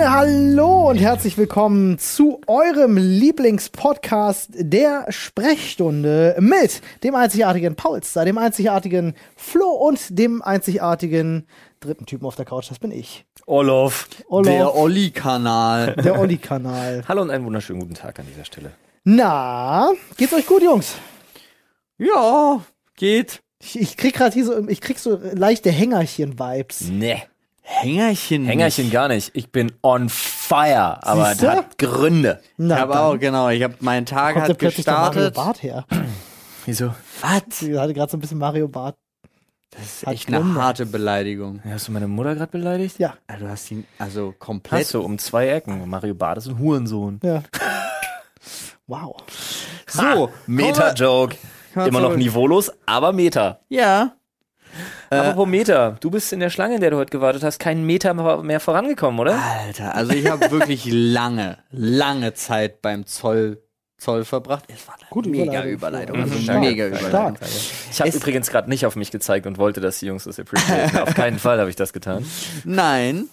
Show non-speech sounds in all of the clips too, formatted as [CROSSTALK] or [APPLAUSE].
Freunde, hallo und herzlich willkommen zu eurem Lieblingspodcast der Sprechstunde mit dem einzigartigen Paulster, dem einzigartigen Flo und dem einzigartigen dritten Typen auf der Couch, das bin ich. Olof. Olof, Der Olli-Kanal. [LAUGHS] der Olli-Kanal. Hallo und einen wunderschönen guten Tag an dieser Stelle. Na, geht's euch gut, Jungs? Ja, geht. Ich, ich krieg gerade hier so, ich krieg so leichte Hängerchen-Vibes. Nee. Hängerchen. Hängerchen gar nicht. Ich bin on fire, aber Siehste? das hat Gründe. Na, Ich habe auch, genau, ich habe, mein Tag hat der Mario gestartet. Bart her. [CLEARS THROAT] Wieso? Was? Sie hatte gerade so ein bisschen Mario Bart. Das ist Hat echt eine Gründe. harte Beleidigung. Hast du meine Mutter gerade beleidigt? Ja, Ah, Du hast ihn, also komplett. Hast du um zwei Ecken. Mario Bart ist ein Hurensohn. ja. [LAUGHS] wow. So, Meta-Joke. Immer noch niveaulos, aber Meta. Ja. Äh, Apropos Meta. Du bist in der Schlange, in der du heute gewartet hast, keinen Meter mehr vorangekommen, oder? Alter, also ich habe wirklich [LAUGHS] lange, lange Zeit beim Zoll, Zoll verbracht. Es war eine Gute mega Überleitung. Überleitung. Mhm. Also Stark, mega stark. Überleitung. Ich habe Es- übrigens gerade nicht auf mich gezeigt und wollte, dass die Jungs das appreciaten. auf keinen [LAUGHS] Fall habe ich das getan. Nein.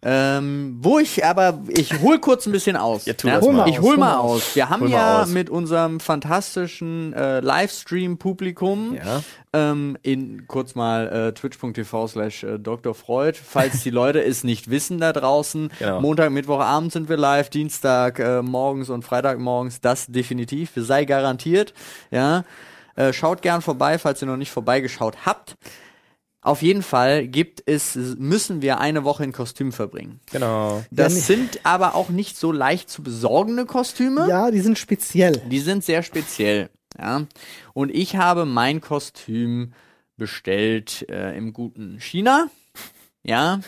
Ähm, wo ich aber, ich hol kurz ein bisschen aus. Ja, tu das mal ich aus, hol hol mal aus. Wir haben Hol ja mit unserem fantastischen äh, Livestream-Publikum Ja. ähm, in kurz mal äh, twitch.tv slash äh, Dr. Freud, falls die Leute es nicht wissen da draußen. Genau. Montag, Mittwochabend sind wir live, Dienstag äh, morgens und Freitag morgens, das definitiv, sei garantiert. Ja. Äh, schaut gern vorbei, falls ihr noch nicht vorbeigeschaut habt. Auf jeden Fall gibt es, müssen wir eine Woche in Kostüm verbringen. Genau. Das Ja, sind aber auch nicht so leicht zu besorgende Kostüme. Ja, die sind speziell. Die sind sehr speziell. Ja. Und ich habe mein Kostüm bestellt äh, im guten China. Ja.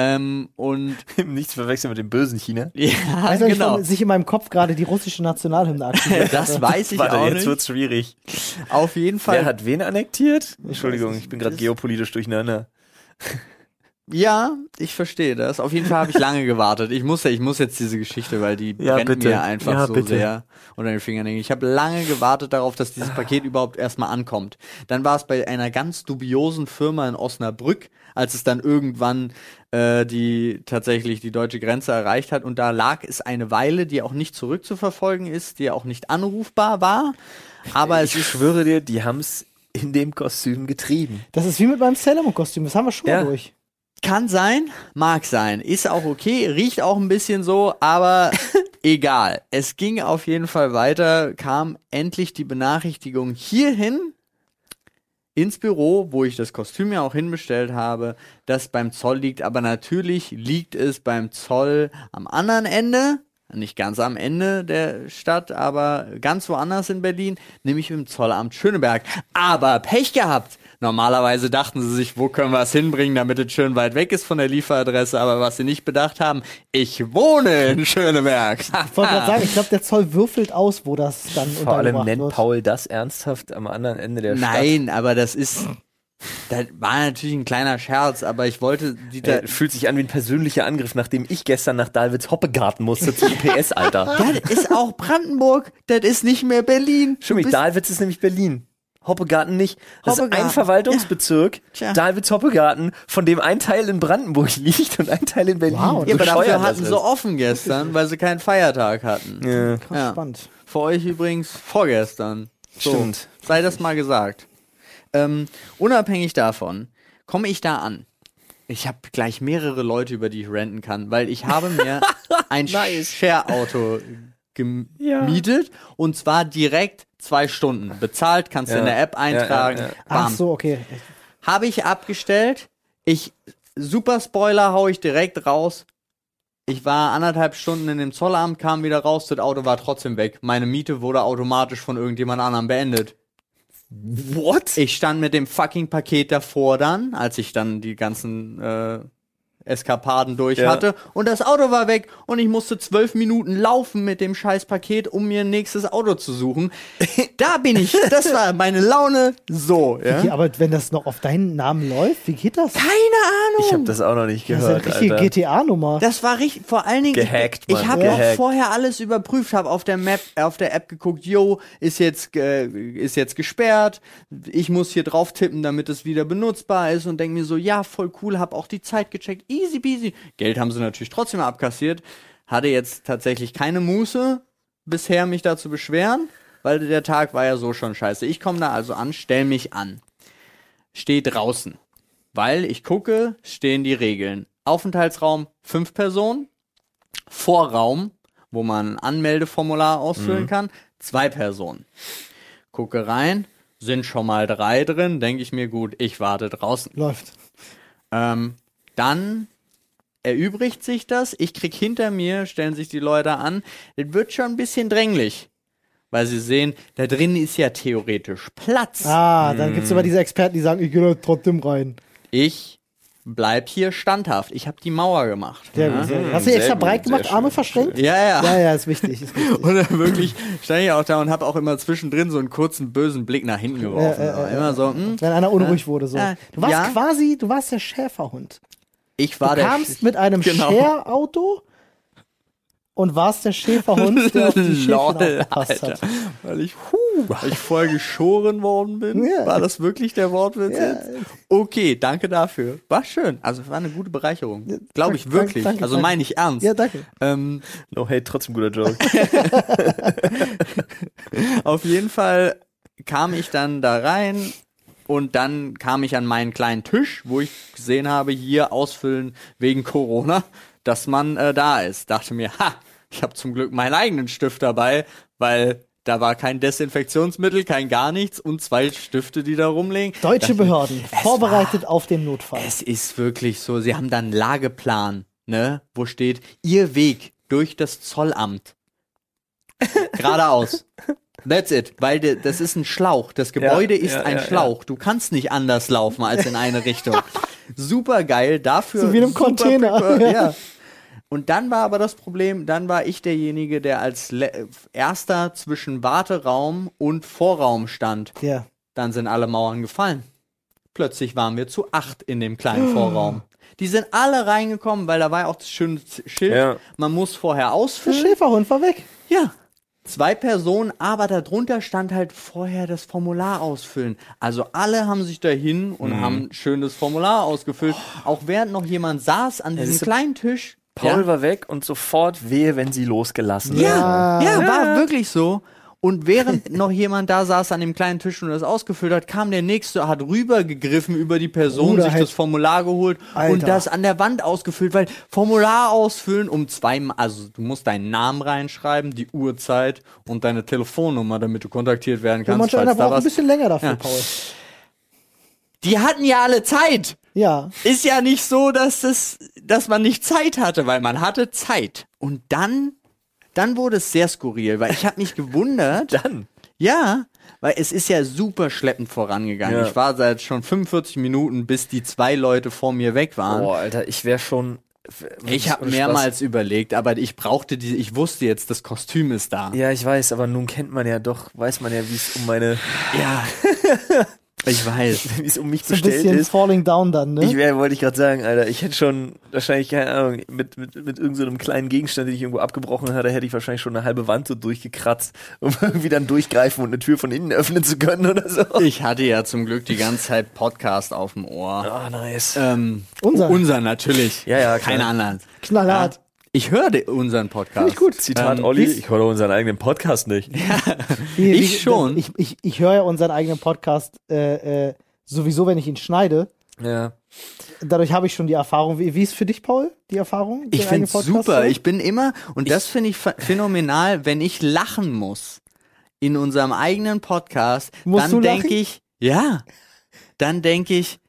Ähm, und [LAUGHS] Nichts verwechseln mit dem bösen China. ja, Weißt du, ich genau. von sich in meinem Kopf gerade die russische Nationalhymne aktiviert [LAUGHS] Das weiß ich Warte, auch jetzt nicht. wird's schwierig. Auf jeden Fall. Wer hat wen annektiert? Entschuldigung, ich bin gerade geopolitisch durcheinander. Ja, ich verstehe das. Auf jeden Fall habe ich lange gewartet. Ich muss, ich muss jetzt diese Geschichte, weil die Ja, brennt bitte. mir einfach Ja, so bitte. sehr unter den Fingernägeln. Ich habe lange gewartet darauf, dass dieses Paket überhaupt erstmal ankommt. Dann war es bei einer ganz dubiosen Firma in Osnabrück, als es dann irgendwann äh, die tatsächlich die deutsche Grenze erreicht hat und da lag es eine Weile, die auch nicht zurückzuverfolgen ist, die auch nicht anrufbar war. Aber es ich schwöre dir, die haben's in dem Kostüm getrieben. Das ist wie mit meinem Sailor Moon Kostüm, das haben wir schon Ja. mal durch. Kann sein, mag sein, ist auch okay, riecht auch ein bisschen so, aber [LAUGHS] egal. Es ging auf jeden Fall weiter, kam endlich die Benachrichtigung hierhin ins Büro, wo ich das Kostüm ja auch hinbestellt habe, das beim Zoll liegt, aber natürlich liegt es beim Zoll am anderen Ende, nicht ganz am Ende der Stadt, aber ganz woanders in Berlin, nämlich im Zollamt Schöneberg. Aber Pech gehabt! Normalerweise dachten sie sich, wo können wir es hinbringen, damit es schön weit weg ist von der Lieferadresse, aber was sie nicht bedacht haben, ich wohne in Schöneberg. Ich wollte gerade sagen, ich glaube, der Zoll würfelt aus, wo das dann Vor allem untergebracht nennt wird. Paul das ernsthaft am anderen Ende der Stadt. Nein, aber das ist, das war natürlich ein kleiner Scherz, aber ich wollte die da, Äh, fühlt sich an wie ein persönlicher Angriff, nachdem ich gestern nach Dahlwitz Hoppegarten musste zum PS, Alter. Das ist auch Brandenburg, das ist nicht mehr Berlin. Stimmt, Dahlwitz ist nämlich Berlin. Hoppegarten nicht. Das ist Hoppegarten. ein Verwaltungsbezirk, Tja. Dahlwitz-Hoppegarten, von dem ein Teil in Brandenburg [LAUGHS] liegt und ein Teil in Berlin. Wow, ja, aber dafür hatten sie ist. offen gestern, weil sie keinen Feiertag hatten. Ja, Krass Ja. spannend. Für euch übrigens vorgestern. So, Stimmt. Sei das mal gesagt. Ähm, unabhängig davon komme ich da an. Ich habe gleich mehrere Leute, über die ich renten kann, weil ich habe mir [LAUGHS] ein Nice. Share-Auto Ja. gemietet und zwar direkt zwei Stunden. Bezahlt, kannst du in Ja. der App eintragen. Ja, ja, ja. Ach Bam. so, okay. Habe ich abgestellt. Ich, super Spoiler, hau ich direkt raus. Ich war anderthalb Stunden in dem Zollamt, kam wieder raus, das Auto war trotzdem weg. Meine Miete wurde automatisch von irgendjemand anderem beendet. What? Ich stand mit dem fucking Paket davor dann, als ich dann die ganzen äh, Eskapaden durch Ja. hatte und das Auto war weg und ich musste zwölf Minuten laufen mit dem scheiß Paket, um mir ein nächstes Auto zu suchen. [LAUGHS] da bin ich, das war meine Laune so. Ja? Okay, aber wenn das noch auf deinen Namen läuft, wie geht das? Keine Ahnung. Ich habe das auch noch nicht Das ist ja eine gehört, richtige. GTA-Nummer. Das war richtig, vor allen Dingen, Gehackt, ich, Mann, ich habe auch gehackt. vorher alles überprüft, habe auf der Map, auf der App geguckt, yo, ist jetzt, äh, ist jetzt gesperrt, ich muss hier drauf tippen, damit es wieder benutzbar ist und denke mir so, ja, voll cool, habe auch die Zeit gecheckt, easy peasy. Geld haben sie natürlich trotzdem abkassiert. Hatte jetzt tatsächlich keine Muße bisher, mich da zu beschweren, weil der Tag war ja so schon scheiße. Ich komme da also an, stell mich an. Steh draußen. Weil ich gucke, stehen die Regeln. Aufenthaltsraum fünf Personen. Vorraum, wo man ein Anmeldeformular ausfüllen kann, zwei Personen. Gucke rein, sind schon mal drei drin, denke ich mir gut, ich warte draußen. Läuft. Ähm, dann erübrigt sich das, ich krieg hinter mir, stellen sich die Leute an, es wird schon ein bisschen dränglich. Weil sie sehen, da drin ist ja theoretisch Platz. Ah, dann gibt's immer diese Experten, die sagen, ich gehe da trotzdem rein. Ich bleib hier standhaft. Ich habe die Mauer gemacht. Sehr gut. sehr gut. Hast du die Sehr extra gut, breit gemacht, schön, Arme verschränkt? Ja, ja. Ja, ja, ist wichtig. Ist wichtig. [LAUGHS] Und dann wirklich stand ich auch da und habe auch immer zwischendrin so einen kurzen bösen Blick nach hinten geworfen. Ja, ja, ja, immer so, hm, Wenn einer unruhig wurde, so. Du warst Ja. quasi, du warst der Schäferhund. Ich war Du der kamst mit einem Genau. Share-Auto und warst der Schäferhund, der auf die [LAUGHS] Schäfchen Lol, aufgepasst Alter. hat. Weil ich, huh, weil ich vorher geschoren worden bin. Ja. War das wirklich der Wortwitz Ja. jetzt? Okay, danke dafür. War schön. Also war eine gute Bereicherung. Glaube ich wirklich. danke, also meine ich ernst. Ja, danke. Ähm, No hate, trotzdem guter Joke. [LAUGHS] auf jeden Fall kam ich dann da rein und dann kam ich an meinen kleinen Tisch, wo ich gesehen habe, hier ausfüllen wegen Corona, dass man äh, da ist. Dachte mir, ha, ich habe zum Glück meinen eigenen Stift dabei, weil da war kein Desinfektionsmittel, kein gar nichts und zwei Stifte, die da rumliegen. Deutsche Behörden, vorbereitet auf den Notfall. Es ist wirklich so, sie haben dann einen Lageplan, ne, wo steht, ihr Weg durch das Zollamt. [LAUGHS] Geradeaus. That's it, weil de, das ist ein Schlauch. Das Gebäude ist ja, ein ja, Schlauch. Du kannst nicht anders laufen als in eine Richtung. [LAUGHS] Super geil, dafür. So wie in einem Container. prepared, ja. Und dann war aber das Problem, dann war ich derjenige, der als le- erster zwischen Warteraum und Vorraum stand. Ja. Dann sind alle Mauern gefallen. Plötzlich waren wir zu acht in dem kleinen [GASPS] Vorraum. Die sind alle reingekommen, weil da war ja auch das schöne Schild. Ja. Man muss vorher Der ausfüllen. Schäferhund war weg. Ja. Zwei Personen, aber darunter stand halt vorher das Formular ausfüllen. Also alle haben sich dahin und Mhm. haben ein schönes Formular ausgefüllt. Auch während noch jemand saß an diesem kleinen Tisch. Paul ja. war weg und sofort wehe, wenn sie losgelassen Ja, Ja. ja, war wirklich so. Und während [LAUGHS] noch jemand da saß an dem kleinen Tisch und das ausgefüllt hat, kam der nächste, hat rübergegriffen über die Person, Bruder, sich halt- das Formular geholt Alter. und das an der Wand ausgefüllt, weil Formular ausfüllen um zwei, also du musst deinen Namen reinschreiben, die Uhrzeit und deine Telefonnummer, damit du kontaktiert werden Und kannst, manch einer falls da braucht ein bisschen länger dafür, Ja. Paul. Die hatten ja alle Zeit. Ja. Ist ja nicht so, dass das, dass man nicht Zeit hatte, weil man hatte Zeit. Und dann, dann wurde es sehr skurril, weil ich habe mich gewundert. [LAUGHS] Dann. Ja, weil es ist ja super schleppend vorangegangen. Ja. Ich war seit schon 45 Minuten, bis die zwei Leute vor mir weg waren. Boah, Alter, ich wäre schon. ich habe mehrmals überlegt, aber ich brauchte die, ich wusste jetzt, das Kostüm ist da. Spaß. Ja, ich weiß, aber nun kennt man ja doch, weiß man ja, wie es um meine, Ja. [LAUGHS] [LAUGHS] ich weiß. [LAUGHS] wie es um mich So ein bestellt bisschen ist. falling down dann, ne? Ich wäre, wollte ich gerade sagen, Alter, ich hätte schon wahrscheinlich, keine Ahnung, mit, mit, mit irgendeinem so einem kleinen Gegenstand, den ich irgendwo abgebrochen hatte, hätte ich wahrscheinlich schon eine halbe Wand so durchgekratzt, [LAUGHS] um irgendwie dann durchgreifen und eine Tür von innen öffnen zu können oder so. Ich hatte ja zum Glück die ganze Zeit Podcast auf dem Ohr. Ah, nice. Ähm, Unser. Unser natürlich. Ja, ja, klar. Keine anderen. Knallhart. Ja. Ich höre unseren Podcast. Finde ich gut. Zitat ähm, Olli, ich höre unseren eigenen Podcast nicht. Wie- [LAUGHS] Ich wie- schon. Ich, ich, ich höre ja unseren eigenen Podcast äh, äh, sowieso, wenn ich ihn schneide. Ja. Dadurch habe ich schon die Erfahrung. Wie, wie ist für dich, Paul, die Erfahrung? Ich finde es super. Ich bin immer, und das finde ich ph- phänomenal, wenn ich lachen muss in unserem eigenen Podcast, Musst dann du denke lachen? ich, ja, dann denke ich,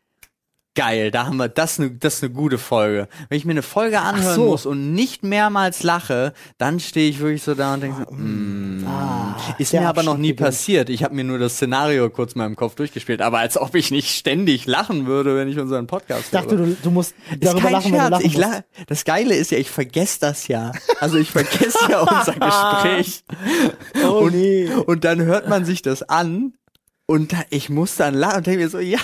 geil, da haben wir, das, ne, das ist eine gute Folge. Wenn ich mir eine Folge anhören so. muss und nicht mehrmals lache, dann stehe ich wirklich so da und denke so, mm, Ah, ist mir aber noch nie passiert. Ich habe mir nur das Szenario kurz mal im Kopf durchgespielt, aber als ob ich nicht ständig lachen würde, wenn ich unseren Podcast Ich dachte, höre. du, du musst darüber lachen, wenn du Scherz. lachen ich la das Geile ist ja, ich vergesse das ja. Also ich vergesse ja [LAUGHS] unser Gespräch. Oh, und, nee. und dann hört man sich das an und da, ich muss dann lachen und denke mir so, ja.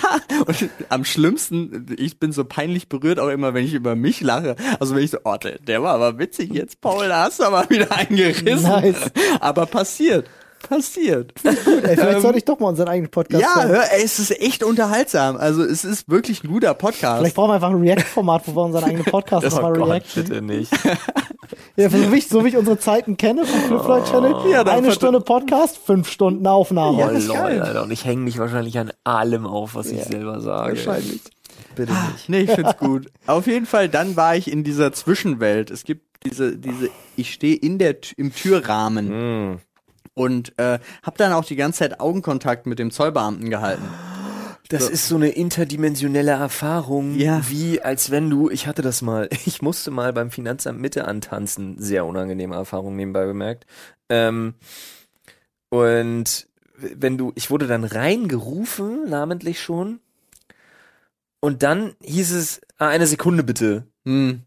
Und am schlimmsten, ich bin so peinlich berührt auch immer, wenn ich über mich lache. Also wenn ich so, oh, der, der war aber witzig jetzt, Paul, da hast du aber wieder eingerissen. Nice. Aber passiert. Passiert. [LAUGHS] Ey, vielleicht sollte ich doch mal unseren eigenen Podcast Ja, hören. hör, ey, es ist echt unterhaltsam. Also es ist wirklich ein guter Podcast. Vielleicht brauchen wir einfach ein React-Format, wo wir unseren eigenen [LAUGHS] Podcast Oh nochmal reacten. bitte nicht. [LAUGHS] Ja, so, wie ich, so wie ich unsere Zeiten kenne vom Flipfloyd Channel. Ja, eine Stunde Podcast, fünf Stunden Aufnahme. Oh das ist Lord, geil. Alter. Und ich hänge mich wahrscheinlich an allem auf, was ich selber sage. Wahrscheinlich. Bitte nicht. Nee, ich find's gut. Auf jeden Fall, dann war ich in dieser Zwischenwelt. Es gibt diese, diese, ich stehe in der, im Türrahmen Mm. Und äh, habe dann auch die ganze Zeit Augenkontakt mit dem Zollbeamten gehalten. Das ist so eine interdimensionelle Erfahrung, Ja. wie als wenn du, ich hatte das mal, [LAUGHS] ich musste mal beim Finanzamt Mitte antanzen, sehr unangenehme Erfahrung nebenbei bemerkt. Ähm, und wenn du, ich wurde dann reingerufen, namentlich schon, und dann hieß es, ah, eine Sekunde bitte. Hm.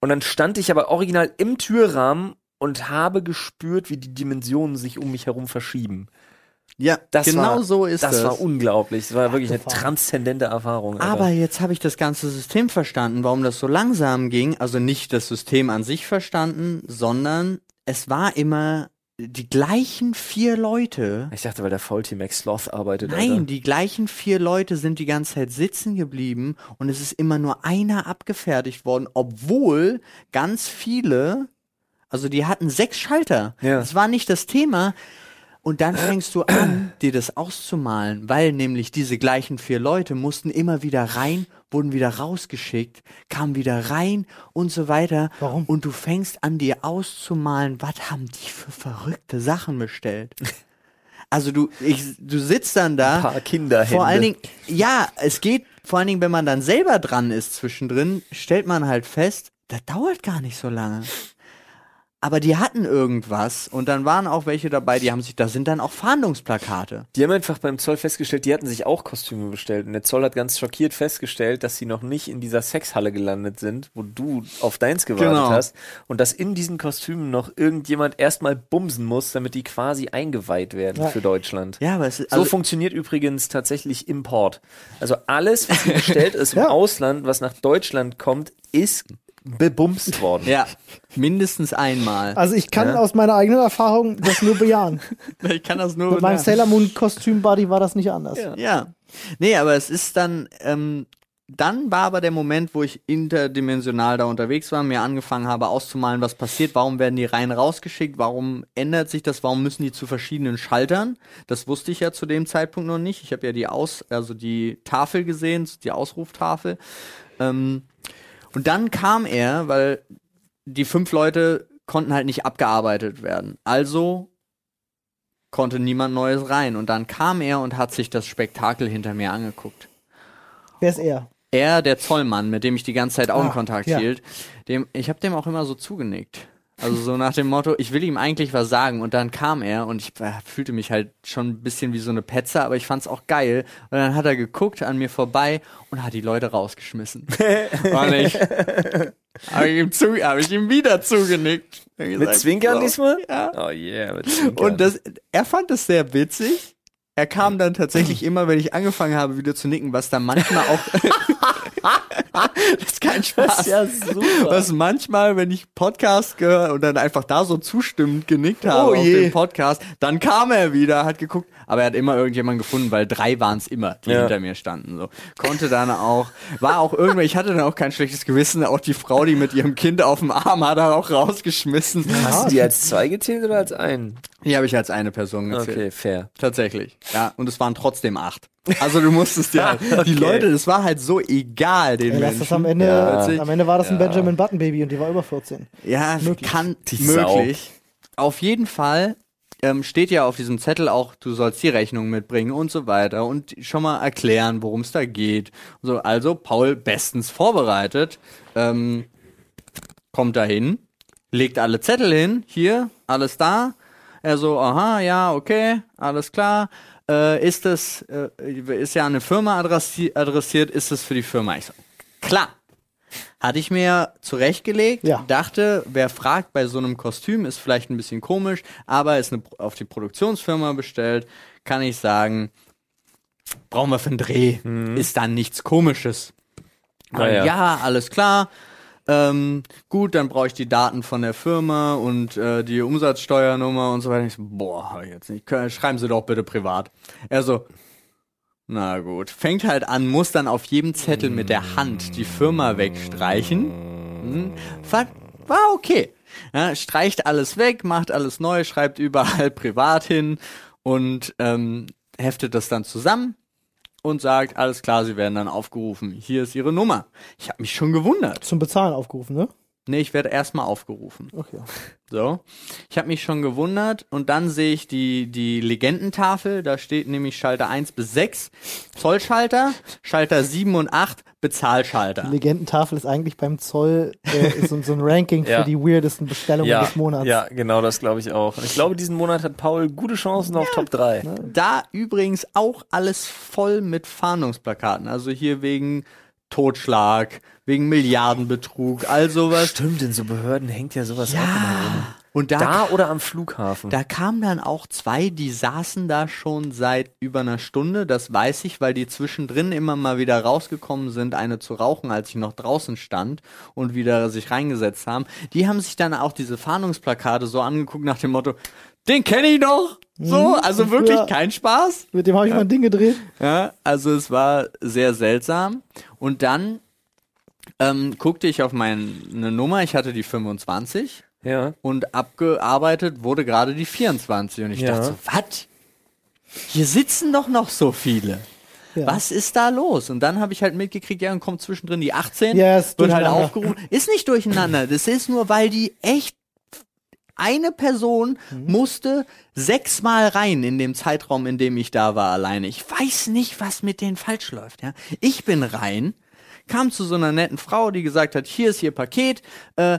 Und dann stand ich aber original im Türrahmen und habe gespürt, wie die Dimensionen sich um mich herum verschieben. Ja, Das genau war, so ist das. das. war unglaublich. Das war wirklich eine Abgefahren. transzendente Erfahrung. Alter. Aber jetzt habe ich das ganze System verstanden, warum das so langsam ging. Also nicht das System an sich verstanden, sondern es war immer die gleichen vier Leute. Ich dachte, weil der Faulty Max Sloth arbeitet. Nein, Alter. die gleichen vier Leute sind die ganze Zeit sitzen geblieben und es ist immer nur einer abgefertigt worden, obwohl ganz viele, also die hatten sechs Schalter. Ja. Das war nicht das Thema. Und dann fängst du an, dir das auszumalen, weil nämlich diese gleichen vier Leute mussten immer wieder rein, wurden wieder rausgeschickt, kamen wieder rein und so weiter. Warum? Und du fängst an, dir auszumalen, was haben die für verrückte Sachen bestellt. [LAUGHS] Also du, ich, du sitzt dann da. Ein paar Kinderhände. Vor allen Dingen, ja, es geht, vor allen Dingen, wenn man dann selber dran ist zwischendrin, stellt man halt fest, das dauert gar nicht so lange. Aber die hatten irgendwas und dann waren auch welche dabei, die haben sich, da sind dann auch Fahndungsplakate. Die haben einfach beim Zoll festgestellt, die hatten sich auch Kostüme bestellt. Und der Zoll hat ganz schockiert festgestellt, dass sie noch nicht in dieser Sexhalle gelandet sind, wo du auf deins gewartet Genau. hast. Und dass in diesen Kostümen noch irgendjemand erstmal bumsen muss, damit die quasi eingeweiht werden Ja. für Deutschland. Ja, aber es ist, So also, funktioniert übrigens tatsächlich Import. Also alles, was bestellt [LAUGHS] ist im Ja. Ausland, was nach Deutschland kommt, ist bebumst worden. ja, mindestens einmal. Also ich kann Ja. aus meiner eigenen Erfahrung das nur bejahen. [LAUGHS] Ich kann das nur Mit meinem Sailor Moon Kostüm Buddy war das nicht anders. Ja. Ja. Nee, aber es ist dann, ähm, dann war aber der Moment, wo ich interdimensional da unterwegs war, mir angefangen habe auszumalen, was passiert, warum werden die Reihen rausgeschickt, warum ändert sich das, warum müssen die zu verschiedenen Schaltern? Das wusste ich ja zu dem Zeitpunkt noch nicht. Ich habe ja die Aus, also die Tafel gesehen, die Ausruftafel. Ähm, und dann kam er, weil die fünf Leute konnten halt nicht abgearbeitet werden. Also konnte niemand Neues rein. Und dann kam er und hat sich das Spektakel hinter mir angeguckt. Wer ist er? Er, der Zollmann, mit dem ich die ganze Zeit Augenkontakt Ah, ja. hielt, dem, ich habe dem auch immer so zugenickt. Also so nach dem Motto, ich will ihm eigentlich was sagen und dann kam er und ich äh, fühlte mich halt schon ein bisschen wie so eine Petze, aber ich fand's auch geil. Und dann hat er geguckt an mir vorbei und hat die Leute rausgeschmissen. [LAUGHS] und ich habe ihm, zu, hab ich ihm wieder zugenickt. Hab Mit gesagt, Zwinkern so. diesmal? Ja. Oh yeah, mit Zwinkern. Und das, er fand es sehr witzig. Er kam dann tatsächlich immer, wenn ich angefangen habe, wieder zu nicken, was dann manchmal auch. [LAUGHS] [LAUGHS] [LAUGHS] das ist kein Spaß. ja super. Was manchmal, wenn ich Podcast gehört und dann einfach da so zustimmend genickt habe Oh auf dem Podcast, dann kam er wieder, hat geguckt, aber er hat immer irgendjemanden gefunden, weil drei waren es immer, die Ja. hinter mir standen. So konnte dann auch, war auch irgendwann, ich hatte dann auch kein schlechtes Gewissen, auch die Frau, die mit ihrem Kind auf dem Arm hat, er auch rausgeschmissen. Hast du die als zwei gezählt oder als einen? Die habe ich als eine Person gezählt. Okay, fair. Tatsächlich. Ja, und es waren trotzdem acht. Also du musstest ja, [LAUGHS] die Okay. Leute, das war halt so egal den lass Menschen. das am Ende, Ja. am Ende war das ein Benjamin Button Baby und die war über 14. Ja, kann Die möglich. Auf jeden Fall ähm, steht ja auf diesem Zettel auch, du sollst die Rechnung mitbringen und so weiter und schon mal erklären, worum es da geht. So, also Paul bestens vorbereitet, ähm, kommt da hin, legt alle Zettel hin, hier, alles da. Er so, aha, ja, okay, alles klar. Äh, ist das, äh, ist ja eine Firma adressi adressiert, ist das für die Firma? Ich so, klar. Hatte ich mir zurechtgelegt, Ja. dachte, wer fragt bei so einem Kostüm, ist vielleicht ein bisschen komisch, aber ist eine, auf die Produktionsfirma bestellt, kann ich sagen, brauchen wir für einen Dreh, ist dann nichts komisches. Naja. Ja, alles klar. Ähm, gut, dann brauche ich die Daten von der Firma und äh, die Umsatzsteuernummer und so weiter. Ich so, boah, hab ich jetzt nicht. Schreiben Sie doch bitte privat. Er so, na gut. Fängt halt an, muss dann auf jedem Zettel mit der Hand die Firma wegstreichen. Hm, war, war okay. Ja, streicht alles weg, macht alles neu, schreibt überall [LAUGHS] privat hin und ähm, heftet das dann zusammen und sagt, alles klar, Sie werden dann aufgerufen. Hier ist Ihre Nummer. Ich habe mich schon gewundert. Zum Bezahlen aufgerufen, ne? Nee, ich werde erstmal aufgerufen. Okay. So. Ich habe mich schon gewundert und dann sehe ich die, die Legendentafel, da steht nämlich Schalter 1 bis 6, Zollschalter, Schalter 7 und 8, Bezahlschalter. Die Legendentafel ist eigentlich beim Zoll äh, ist so, so ein Ranking Ja. für die weirdesten Bestellungen Ja, des Monats. ja, genau, das glaube ich auch. Und ich glaube, diesen Monat hat Paul gute Chancen auf Top 3. Da übrigens auch alles voll mit Fahndungsplakaten. Also hier wegen Totschlag, wegen Milliardenbetrug, all sowas. Stimmt, in so Behörden hängt ja sowas immer rum. Und da, Da oder am Flughafen. da kamen dann auch zwei, die saßen da schon seit über einer Stunde. Das weiß ich, weil die zwischendrin immer mal wieder rausgekommen sind, eine zu rauchen, als ich noch draußen stand und wieder sich reingesetzt haben. Die haben sich dann auch diese Fahndungsplakate so angeguckt nach dem Motto, den kenne ich doch. So, also wirklich Ja. kein Spaß. Mit dem habe ich mal ein Ding gedreht. Ja, also es war sehr seltsam. Und dann ähm, guckte ich auf meine Nummer, ich hatte die 25 ja. und abgearbeitet wurde gerade die 24. Und ich Ja. dachte so, was? Hier sitzen doch noch so viele. Ja. Was ist da los? Und dann habe ich halt mitgekriegt, ja, dann kommt zwischendrin die 18, Ja, ist wird halt durcheinander. aufgerufen. Ist nicht durcheinander. Das ist nur, weil die echt eine Person Mhm. musste sechsmal rein in dem Zeitraum, in dem ich da war alleine. Ich weiß nicht, was mit denen falsch läuft. Ja? Ich bin rein, kam zu so einer netten Frau, die gesagt hat, hier ist ihr Paket. Äh,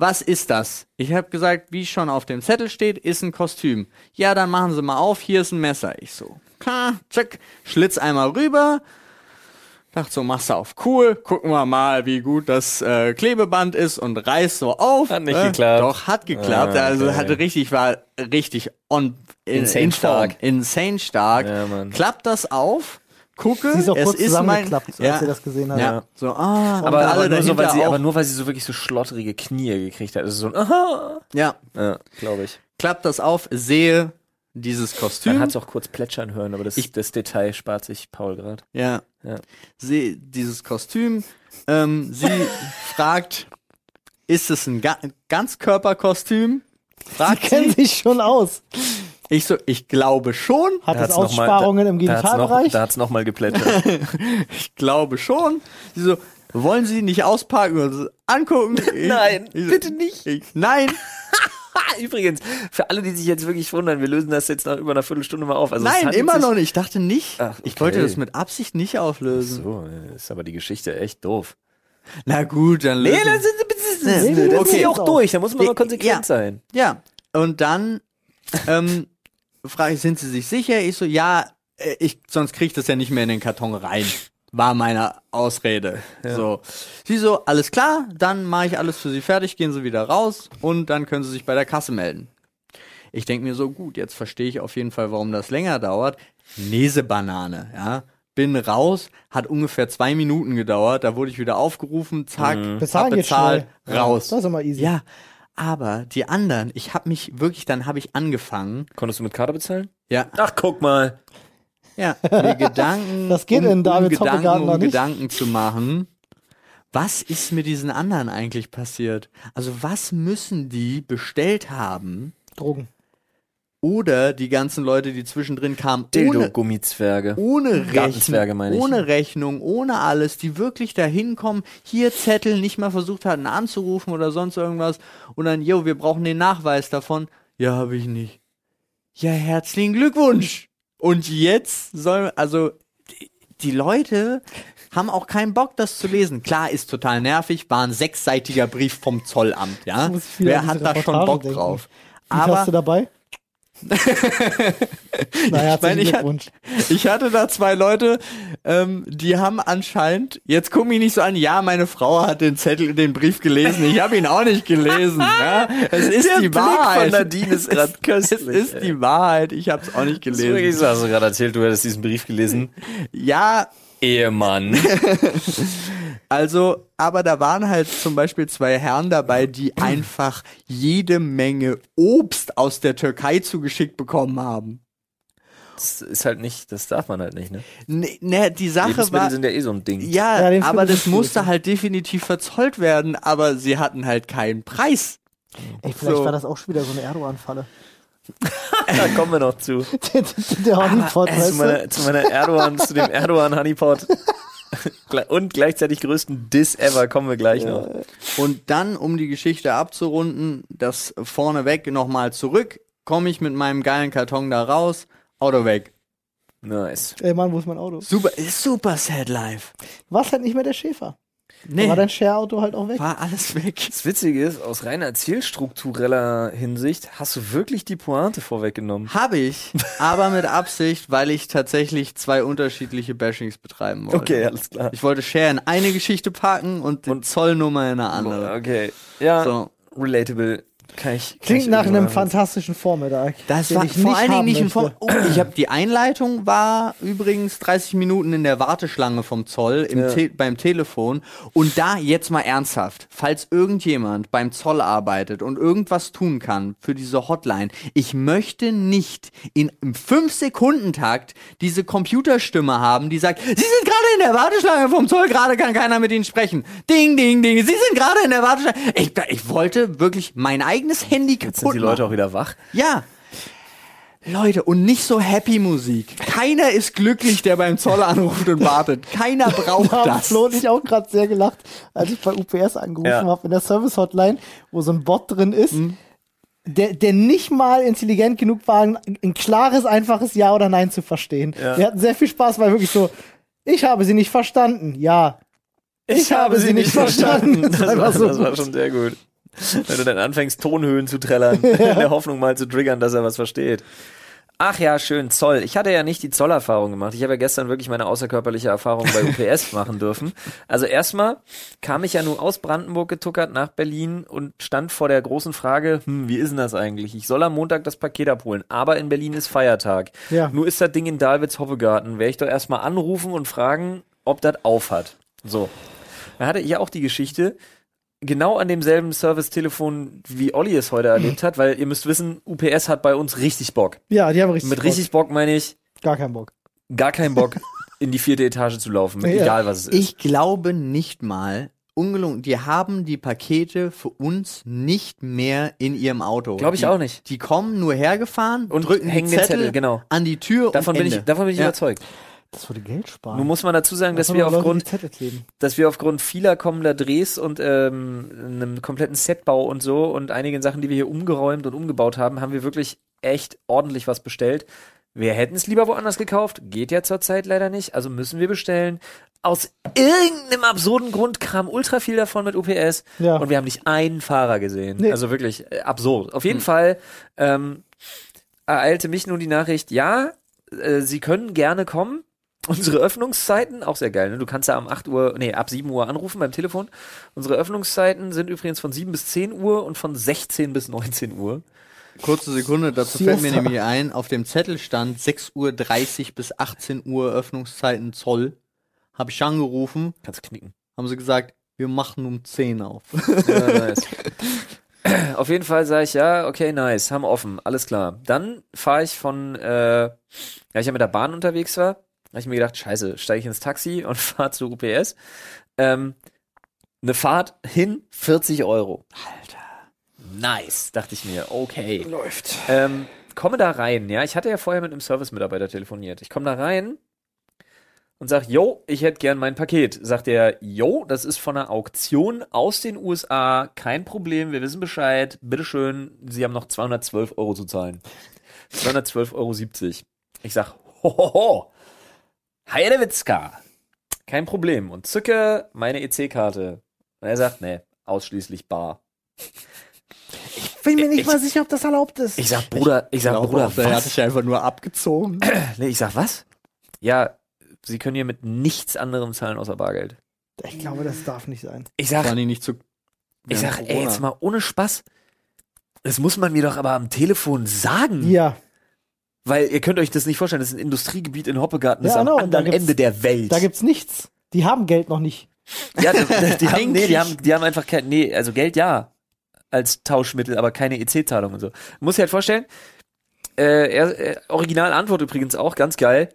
was ist das? Ich habe gesagt, wie schon auf dem Zettel steht, ist ein Kostüm. Ja, dann machen Sie mal auf, hier ist ein Messer. Ich so, klar, zack, Schlitz einmal rüber, Dachte so, machst du auf cool, gucken wir mal, wie gut das äh, Klebeband ist und reiß so auf. Hat nicht äh, geklappt. Doch, hat geklappt. Ah, Also okay. hatte richtig, war richtig on, in, Insane in stark. Insane stark. Ja. Klappt das auf, gucke, Sie ist auch es kurz ist mein, zusammengeklappt, als ja, sie das gesehen hat. ja, so, ah, Aber, aber, nur so, weil sie, auch, aber nur weil sie so wirklich so schlotterige Knie gekriegt hat. Also so ein Aha. ja, Ja, glaube ich. klappt das auf, sehe dieses Man Kostüm. hat es auch kurz plätschern hören, aber das, Ich- das Detail spart sich Paul gerade. Ja. Ja. Sie, dieses Kostüm. Ähm, sie [LAUGHS] fragt, ist es ein Ga Ganzkörperkostüm? Fragt Kennen sie. sich schon aus. Ich so, ich glaube schon. Hat es noch mal- Aussparungen im Da noch, Genitalbereich? da hat's noch mal geplätschert. [LAUGHS] Ich glaube schon. Sie so, wollen Sie nicht auspacken und so angucken? [LAUGHS] Nein, ich bitte nicht. Ich, nein, [LAUGHS] Übrigens, für alle, die sich jetzt wirklich wundern, wir lösen das jetzt nach über einer Viertelstunde mal auf. Also nein, immer noch nicht. Ich dachte nicht. Ach, Ich okay. wollte das mit Absicht nicht auflösen. So, äh, ist aber die Geschichte echt doof. Na gut, dann Nee, lösen. das ist, das ist, das Nee, ist, nee, das okay. auch durch. Da muss man mal Ja. konsequent sein. Ja, und dann ähm, frage ich, sind Sie sich sicher? Ich so, ja, äh, ich, sonst kriege ich das ja nicht mehr in den Karton rein. War meine Ausrede. So. Sie so, alles klar, dann mache ich alles für Sie fertig, gehen Sie wieder raus und dann können Sie sich bei der Kasse melden. Ich denke mir so, gut, jetzt verstehe ich auf jeden Fall, warum das länger dauert. Nesebanane, ja. Bin raus, hat ungefähr zwei Minuten gedauert, da wurde ich wieder aufgerufen, zack, geht bezahlt, schnell. raus. Ja, das ist immer easy. Ja, aber die anderen, ich habe mich wirklich, dann habe ich angefangen, Konntest du mit Karte bezahlen? ja, Ach, guck mal. Ja, [LAUGHS] mir Gedanken, Das geht um, in Davids um Gedanken, um. Gedanken zu machen. Was ist mit diesen anderen eigentlich passiert? Also was müssen die bestellt haben? Drogen. Oder die ganzen Leute, die zwischendrin kamen, ohne, Dildo-Gummizwerge. ohne Rechnung, ich. ohne Rechnung, ohne alles, die wirklich da hinkommen, hier Zettel, nicht mal versucht hatten anzurufen oder sonst irgendwas und dann, jo, wir brauchen den Nachweis davon. Ja, habe ich nicht. Ja, herzlichen Glückwunsch. Und jetzt soll, also die, Leute haben auch keinen Bock, das zu lesen. Klar, ist total nervig, war ein sechsseitiger Brief vom Zollamt, ja. Wer hat da schon Bock denken. drauf? Wie hast Aber du dabei? [LAUGHS] Na, herzlichen meine, ich, Glückwunsch. ich hatte da zwei Leute, ähm, die haben anscheinend, jetzt guck mich nicht so an, ja, meine Frau hat den Zettel, den Brief gelesen, ich habe ihn auch nicht gelesen. [LAUGHS] ja. Es ist Der die Blick Wahrheit. von Nadine ist grad [LAUGHS] es, köstlich, Es ist ey. die Wahrheit, ich habe es auch nicht Das ist wirklich gelesen. so, hast du gerade erzählt, du hättest diesen Brief gelesen. Ja, Ehemann. [LAUGHS] Also, aber da waren halt zum Beispiel zwei Herren dabei, die einfach jede Menge Obst aus der Türkei zugeschickt bekommen haben. Das ist halt nicht, das darf man halt nicht, ne? Ne, ne die Sache war. sind ja eh so ein Ding. Ja, Ja, aber das musste halt definitiv verzollt werden, aber sie hatten halt keinen Preis. Ey, vielleicht So. war das auch schon wieder so eine Erdogan-Falle. [LAUGHS] Da kommen wir noch zu. [LAUGHS] der der Honeypot, Äh, zu, weißt du? meiner, zu meiner Erdogan, zu dem Erdogan Honeypot. [LAUGHS] Und gleichzeitig größten Diss ever kommen wir gleich noch. Und dann, um die Geschichte abzurunden, das vorneweg nochmal zurück, komme ich mit meinem geilen Karton da raus, Auto weg. Nice. Ey Mann, wo ist mein Auto? Super, super sad life. War's halt nicht mehr der Schäfer. Da Nee, war dein Share-Auto halt auch weg. war alles weg. Das Witzige ist, aus reiner zielstruktureller Hinsicht hast du wirklich die Pointe vorweggenommen. Habe ich, aber mit Absicht, weil ich tatsächlich zwei unterschiedliche Bashings betreiben wollte. Okay, alles klar. Ich wollte Share in eine Geschichte packen und die Zollnummer in eine andere. Okay. Ja, So. relatable. Kann ich. Kann Klingt ich nach einem fantastischen Vormittag. Das war ich vor allen Dingen nicht in möchte. Form. Oh, ich habe die Einleitung war übrigens 30 Minuten in der Warteschlange vom Zoll im Ja. Te beim Telefon und da jetzt mal ernsthaft, falls irgendjemand beim Zoll arbeitet und irgendwas tun kann für diese Hotline, ich möchte nicht in im 5 Sekunden Takt diese Computerstimme haben, die sagt, Sie sind gerade in der Warteschlange vom Zoll, gerade kann keiner mit Ihnen sprechen. Ding ding ding, Sie sind gerade in der Warteschlange. Ich, ich wollte wirklich mein eigenes Handy kaputt Sind die Leute machen. auch wieder wach? Ja. Leute, und nicht so Happy Musik. Keiner ist glücklich, der beim Zoll anruft und wartet. Keiner braucht [LAUGHS] Da das. Flo und ich auch gerade sehr gelacht, als ich bei UPS angerufen Ja. habe in der Service-Hotline, wo so ein Bot drin ist, Mhm. der, der nicht mal intelligent genug war, ein, ein klares, einfaches Ja oder Nein zu verstehen. Ja. Wir hatten sehr viel Spaß, weil wirklich so, ich habe sie nicht verstanden. Ja. Ich, habe sie nicht verstanden. Das, Das war, so das war schon sehr gut. Wenn du dann anfängst, Tonhöhen zu trällern, [LAUGHS] in der Hoffnung mal zu triggern, dass er was versteht. Ach ja, schön, Zoll. Ich hatte ja nicht die Zollerfahrung gemacht. Ich habe ja gestern wirklich meine außerkörperliche Erfahrung bei UPS [LAUGHS] machen dürfen. Also erstmal kam ich ja nur aus Brandenburg getuckert nach Berlin und stand vor der großen Frage, hm, wie ist denn das eigentlich? Ich soll am Montag das Paket abholen, aber in Berlin ist Feiertag. Ja. Nur ist das Ding in Dahlwitz-Hofegarten. Werde ich doch erstmal anrufen und fragen, ob das auf hat. So. Da hatte ich auch die Geschichte, genau an demselben Service-Telefon, wie Olli es heute erlebt hat, weil ihr müsst wissen, UPS hat bei uns richtig Bock. Ja, die haben richtig Mit Bock. richtig Bock meine ich Gar keinen Bock. gar keinen Bock, in die vierte Etage zu laufen, Ja. egal was es ist. Ich glaube nicht mal, ungelungen, die haben die Pakete für uns nicht mehr in ihrem Auto. Glaube ich die, auch nicht. Die kommen nur hergefahren Und drücken hängen die den Zettel, Zettel, genau. an die Tür Davon und bin ich, davon bin ich Ja. überzeugt. Das würde Geld sparen. Nun muss man dazu sagen, dass wir aufgrund, dass wir aufgrund vieler kommender Drehs und ähm, einem kompletten Setbau und so und einigen Sachen, die wir hier umgeräumt und umgebaut haben, haben wir wirklich echt ordentlich was bestellt. Wir hätten es lieber woanders gekauft, geht ja zurzeit leider nicht, also müssen wir bestellen. Aus irgendeinem absurden Grund kam ultra viel davon mit UPS Ja. und wir haben nicht einen Fahrer gesehen. Nee. Also wirklich äh, absurd. Auf jeden Fall ähm, ereilte mich nun die Nachricht, ja, äh, Sie können gerne kommen. Unsere Öffnungszeiten, auch sehr geil, ne? Du kannst ja um 8 Uhr, nee, ab 7 Uhr anrufen beim Telefon. Unsere Öffnungszeiten sind übrigens von 7 bis 10 Uhr und von 16 bis 19 Uhr. Kurze Sekunde, dazu Siesta. fällt mir nämlich ein, auf dem Zettel stand 6.30 Uhr bis 18 Uhr Öffnungszeiten Zoll. Habe ich angerufen, Kannst knicken. haben sie gesagt, wir machen um 10 auf. [LAUGHS] Ja, nice. Auf jeden Fall sage ich, ja, okay, nice, haben offen, alles klar. Dann fahre ich von, äh, ja, ich ja mit der Bahn unterwegs war, habe ich mir gedacht, scheiße, steige ich ins Taxi [LAUGHS] und fahre zu UPS. Ähm, eine Fahrt hin, 40 Euro. Alter. Nice, dachte ich mir, okay. Läuft. Ähm, komme da rein, ja. Ich hatte ja vorher mit einem Service-Mitarbeiter telefoniert. Ich komme da rein und sag, yo, ich hätte gern mein Paket. Sagt er, yo, das ist von einer Auktion aus den USA, kein Problem, wir wissen Bescheid, bitteschön, Sie haben noch 212 Euro zu zahlen. 212,70 Euro. Ich sag, hohoho, Heidewitzka, kein Problem. Und zücke meine EC-Karte. Und er sagt, nee, ausschließlich bar. Bin mir nicht Ich- mal sicher, ob das erlaubt ist. Ich sag, Bruder, ich sag, glaube Bruder, auch, der hat was? sich einfach nur abgezogen. [CLEARS THROAT] Nee, ich sag, was? Ja, Sie können hier mit nichts anderem zahlen außer Bargeld. Ich glaube, das darf nicht sein. Ich sag, nicht nicht zu. ich sag, ey, jetzt mal ohne Spaß. Das muss man mir doch aber am Telefon sagen. Ja, Weil ihr könnt euch das nicht vorstellen, das ist ein Industriegebiet in Hoppegarten, das Ja, ist am genau, anderen Ende der Welt. da gibt's nichts. Die haben Geld noch nicht. Ja, die, [LAUGHS] die, haben, nee, die haben, die haben einfach kein, nee, also Geld ja als Tauschmittel, aber keine EC-Zahlung und so. Muss ich halt vorstellen, äh, er, äh, Originalantwort übrigens auch ganz geil.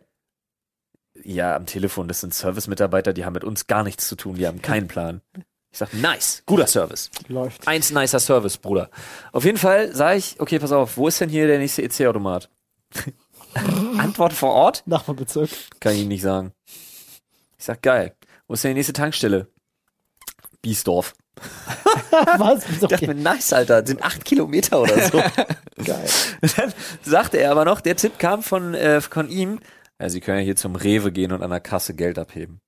Ja, am Telefon, das sind Service-Mitarbeiter, die haben mit uns gar nichts zu tun, die haben keinen Plan. Ich sag, nice, guter Service. Läuft. Eins nicer Service, Bruder. Auf jeden Fall sage ich, okay, pass auf, wo ist denn hier der nächste EC-Automat? [LAUGHS] Antwort vor Ort? Nachbarbezirk. Kann ich Ihnen nicht sagen. Ich sag, geil. Wo ist denn die nächste Tankstelle? Biesdorf. [LAUGHS] Was? Ist Ich dachte okay. mir, nice, Alter, das sind acht Kilometer oder so. [LAUGHS] Geil. Dann sagte er aber noch, der Tipp kam von, äh, von ihm, ja, Sie können ja hier zum Rewe gehen und an der Kasse Geld abheben.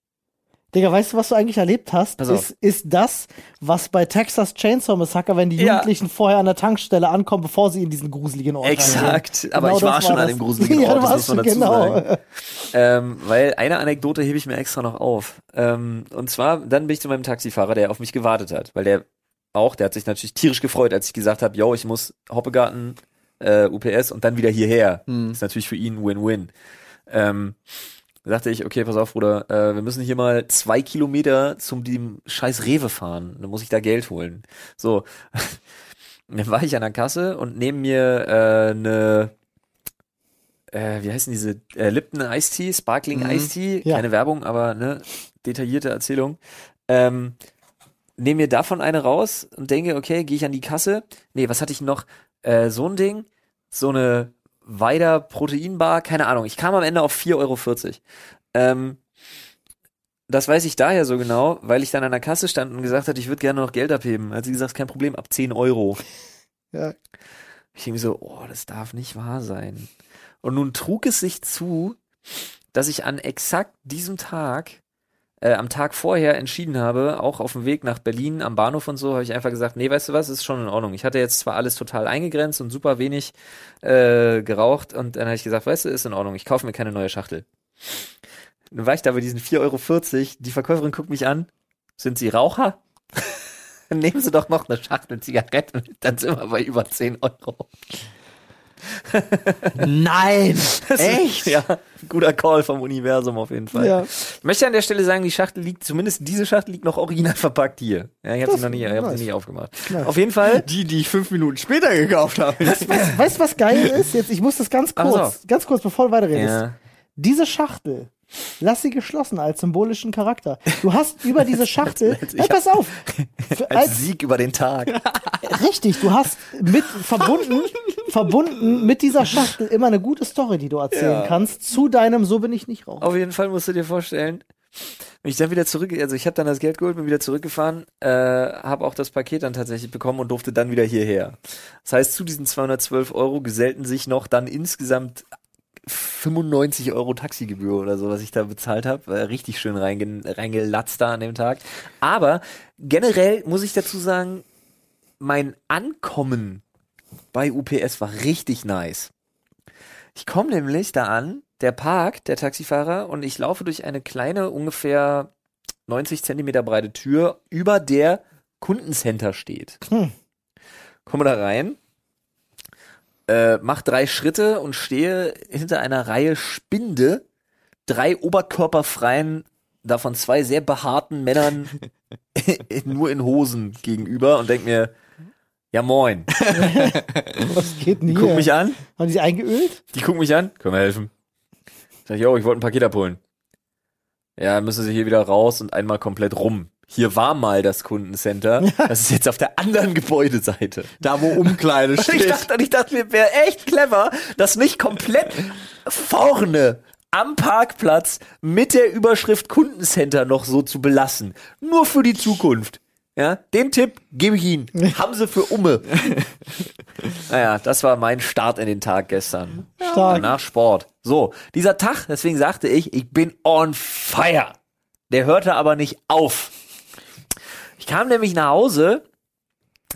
Digga, weißt du, was du eigentlich erlebt hast? Auf. Ist, ist das, was bei Texas Chainsaw Massacre, wenn die Ja. Jugendlichen vorher an der Tankstelle ankommen, bevor sie in diesen gruseligen Ort. Exakt. Aber ich Genau war schon an das. dem gruseligen [LAUGHS] ja, Ort, du das muss man dazu genau. sagen. Ähm, weil eine Anekdote hebe ich mir extra noch auf. Ähm, und zwar, dann bin ich zu meinem Taxifahrer, der auf mich gewartet hat. Weil der auch, der hat sich natürlich tierisch gefreut, als ich gesagt habe, yo, ich muss Hoppegarten, äh, UPS und dann wieder hierher. Hm. Ist natürlich für ihn ein Win-Win. Ähm, da dachte ich, okay, pass auf, Bruder, äh, wir müssen hier mal zwei Kilometer zum dem scheiß Rewe fahren. Dann muss ich da Geld holen. So. [LAUGHS] Dann war ich an der Kasse und neben mir äh, eine äh, wie heißen diese äh, Lipton Ice Tea, Sparkling Mhm. Ice Tea, Ja. keine Werbung, aber ne, detaillierte Erzählung. Ähm, nehme mir davon eine raus und denke, okay, gehe ich an die Kasse. Nee, was hatte ich noch? Äh, so ein Ding, so eine Weider Proteinbar, keine Ahnung. Ich kam am Ende auf 4,40 Euro. Ähm, das weiß ich daher so genau, weil ich dann an der Kasse stand und gesagt hat, ich würde gerne noch Geld abheben. Hat sie gesagt, kein Problem, ab 10 Euro. Ja. Ich denke mir so, oh, das darf nicht wahr sein. Und nun trug es sich zu, dass ich an exakt diesem Tag, äh, am Tag vorher entschieden habe, auch auf dem Weg nach Berlin am Bahnhof und so, habe ich einfach gesagt, nee, weißt du was, ist schon in Ordnung. Ich hatte jetzt zwar alles total eingegrenzt und super wenig äh, geraucht und dann habe ich gesagt, weißt du, ist in Ordnung, ich kaufe mir keine neue Schachtel. Dann war ich da bei diesen 4,40 Euro, die Verkäuferin guckt mich an, sind Sie Raucher? [LAUGHS] Nehmen Sie doch noch eine Schachtel Zigaretten, dann sind wir bei über 10 Euro. Nein! Echt? Ja, guter Call vom Universum auf jeden Fall. Ja. Ich möchte an der Stelle sagen, die Schachtel liegt, zumindest diese Schachtel liegt noch original verpackt hier. Ja, ich habe sie noch nie, ich hab sie nie aufgemacht. Nice. Auf jeden Fall. [LAUGHS] Die, die ich fünf Minuten später gekauft habe. Weißt du, was geil ist? Jetzt, ich muss das ganz kurz, auf. ganz kurz, bevor du weiterredest. Ja. Diese Schachtel, lass sie geschlossen als symbolischen Charakter. Du hast [LAUGHS] über diese Schachtel, Ich ey, pass auf, Für- Als als, Sieg über den Tag. [LAUGHS] richtig, du hast mit verbunden, verbunden mit dieser Schachtel immer eine gute Story, die du erzählen Ja. kannst zu deinem So bin ich nicht raus. Auf jeden Fall musst du dir vorstellen, wenn ich dann wieder zurück, also ich habe dann das Geld geholt, bin wieder zurückgefahren, äh, habe auch das Paket dann tatsächlich bekommen und durfte dann wieder hierher. Das heißt, zu diesen 212 Euro gesellten sich noch dann insgesamt 95 Euro Taxigebühr oder so, was ich da bezahlt habe. Äh, richtig schön reinge reingelatzt da an dem Tag. Aber generell muss ich dazu sagen, mein Ankommen bei UPS war richtig nice. Ich komme nämlich da an, der parkt, der Taxifahrer, und ich laufe durch eine kleine, ungefähr 90 Zentimeter breite Tür, über der Kundencenter steht. Hm. Komme da rein, äh, mach drei Schritte und stehe hinter einer Reihe Spinde, drei oberkörperfreien, davon zwei sehr behaarten Männern [LAUGHS] nur in Hosen gegenüber und denk mir, ja moin. [LAUGHS] Was geht denn Die hier? gucken mich an, Haben die sie eingeölt? die gucken mich an, können wir helfen? Sag ich, yo, ich wollte ein Paket abholen. Ja, müssen Sie hier wieder raus und einmal komplett rum. Hier war mal das Kundencenter. Das ist jetzt auf der anderen Gebäudeseite. Da, wo Umkleide Und [LAUGHS] ich steht. dachte, ich dachte mir, wäre echt clever, das nicht komplett vorne am Parkplatz mit der Überschrift Kundencenter noch so zu belassen. Nur für die Zukunft. Ja, den Tipp gebe ich Ihnen. [LAUGHS] Haben Sie für Umme. [LAUGHS] naja, das war mein Start in den Tag gestern. Stark. Danach Sport. So, dieser Tag, deswegen sagte ich, ich bin on fire. Der hörte aber nicht auf. Ich kam nämlich nach Hause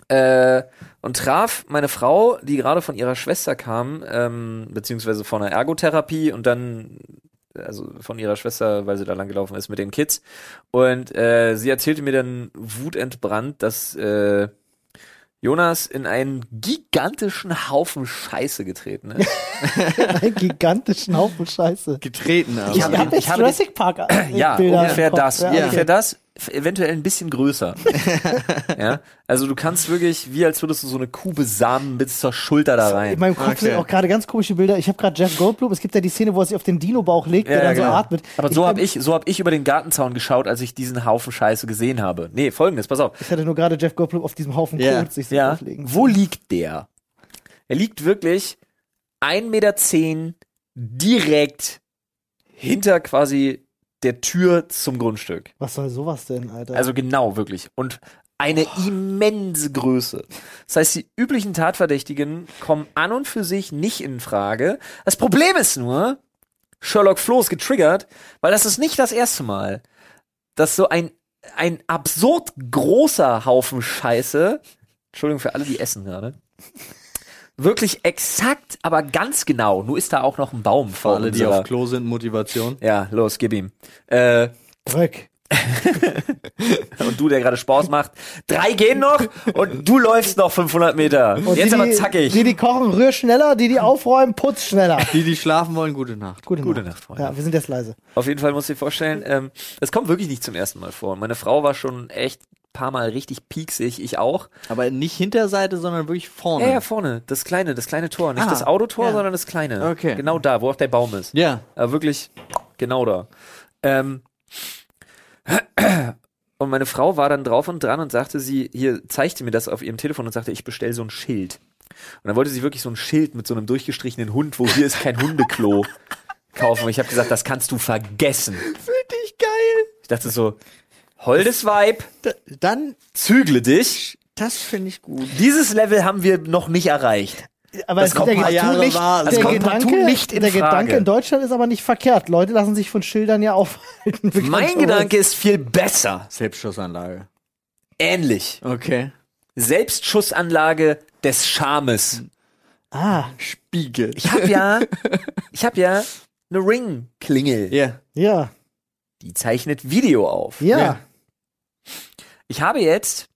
äh, und traf meine Frau, die gerade von ihrer Schwester kam, ähm, beziehungsweise von einer Ergotherapie und dann also von ihrer Schwester, weil sie da langgelaufen ist mit den Kids. Und äh, sie erzählte mir dann wutentbrannt, dass äh, Jonas in einen gigantischen Haufen Scheiße getreten ist. [LAUGHS] Einen gigantischen Haufen Scheiße. Getreten, aber. Ich jetzt ich habe Jurassic Park äh, ja, Bilder ungefähr das. Ja, ungefähr das. Eventuell ein bisschen größer. [LAUGHS] ja, also du kannst wirklich, wie als würdest du so eine Kuh besamen bis zur Schulter da In rein. meinem Kopf Okay. sind auch gerade ganz komische Bilder. Ich habe gerade Jeff Goldblum. Es gibt ja die Szene, wo er sich auf den Dino-Bauch legt, der dann so atmet. genau. Aber so habe ich, so hab ich über den Gartenzaun geschaut, als ich diesen Haufen Scheiße gesehen habe. Nee, folgendes, pass auf. Ich hatte nur gerade Jeff Goldblum auf diesem Haufen Ja. Kot sich so Ja, auflegen. wo liegt der? Er liegt wirklich 1,10 Meter direkt hinter quasi der Tür zum Grundstück. Was soll sowas denn, Alter? Also genau, wirklich. Und eine immense Größe. Das heißt, die üblichen Tatverdächtigen kommen an und für sich nicht in Frage. Das Problem ist nur, Sherlock Flo ist getriggert, weil das ist nicht das erste Mal, dass so ein, ein absurd großer Haufen Scheiße, Entschuldigung für alle, die essen gerade, wirklich exakt, aber ganz genau, nur ist da auch noch ein Baum Für vor alle, die auf Klo sind, Motivation. Ja, los, gib ihm. Äh, Dreck. [LAUGHS] und du, der gerade Sport macht. Drei gehen noch und du läufst noch 500 Meter. Und Jetzt die, aber zackig. Die, die kochen, rühr schneller, die, die aufräumen, putz schneller. Die, die schlafen wollen, gute Nacht. Gute, Gute Nacht. Nacht, Freunde. Ja, wir sind jetzt leise. Auf jeden Fall musst du dir vorstellen, ähm, das kommt wirklich nicht zum ersten Mal vor. Meine Frau war schon echt paar Mal richtig pieksig, ich auch. Aber nicht Hinterseite, sondern wirklich vorne. Ja, ja, vorne, das kleine, das kleine Tor. Nicht Ah, das Autotor, ja. sondern das kleine. Okay. Genau da, wo auch der Baum ist. Ja. Aber wirklich genau da. Ähm, [CLEARS THROAT] und meine Frau war dann drauf und dran und sagte sie, hier zeigte mir das auf ihrem Telefon und sagte, ich bestell so ein Schild. Und dann wollte sie wirklich so ein Schild mit so einem durchgestrichenen Hund, wo hier ist kein Hundeklo [LAUGHS] kaufen. Und ich habe gesagt, das kannst du vergessen. Finde ich geil. Ich dachte so, holdes Weib, Da, dann, zügle dich. das finde ich gut. Dieses Level haben wir noch nicht erreicht. Aber Das es- kommt der, Jahre nicht, war- das der, kommt Gedanke, nicht in der Frage. Gedanke in Deutschland ist aber nicht verkehrt. Leute lassen sich von Schildern ja aufhalten. [LAUGHS] mein Gedanke ist viel besser. Selbstschussanlage. Ähnlich. Okay. Selbstschussanlage des Charmes. Ah, Spiegel. Ich hab ja, [LAUGHS] ich hab ja eine Ring-Klingel. Ja. ja, Die zeichnet Video auf. ja. Ja. Ich habe jetzt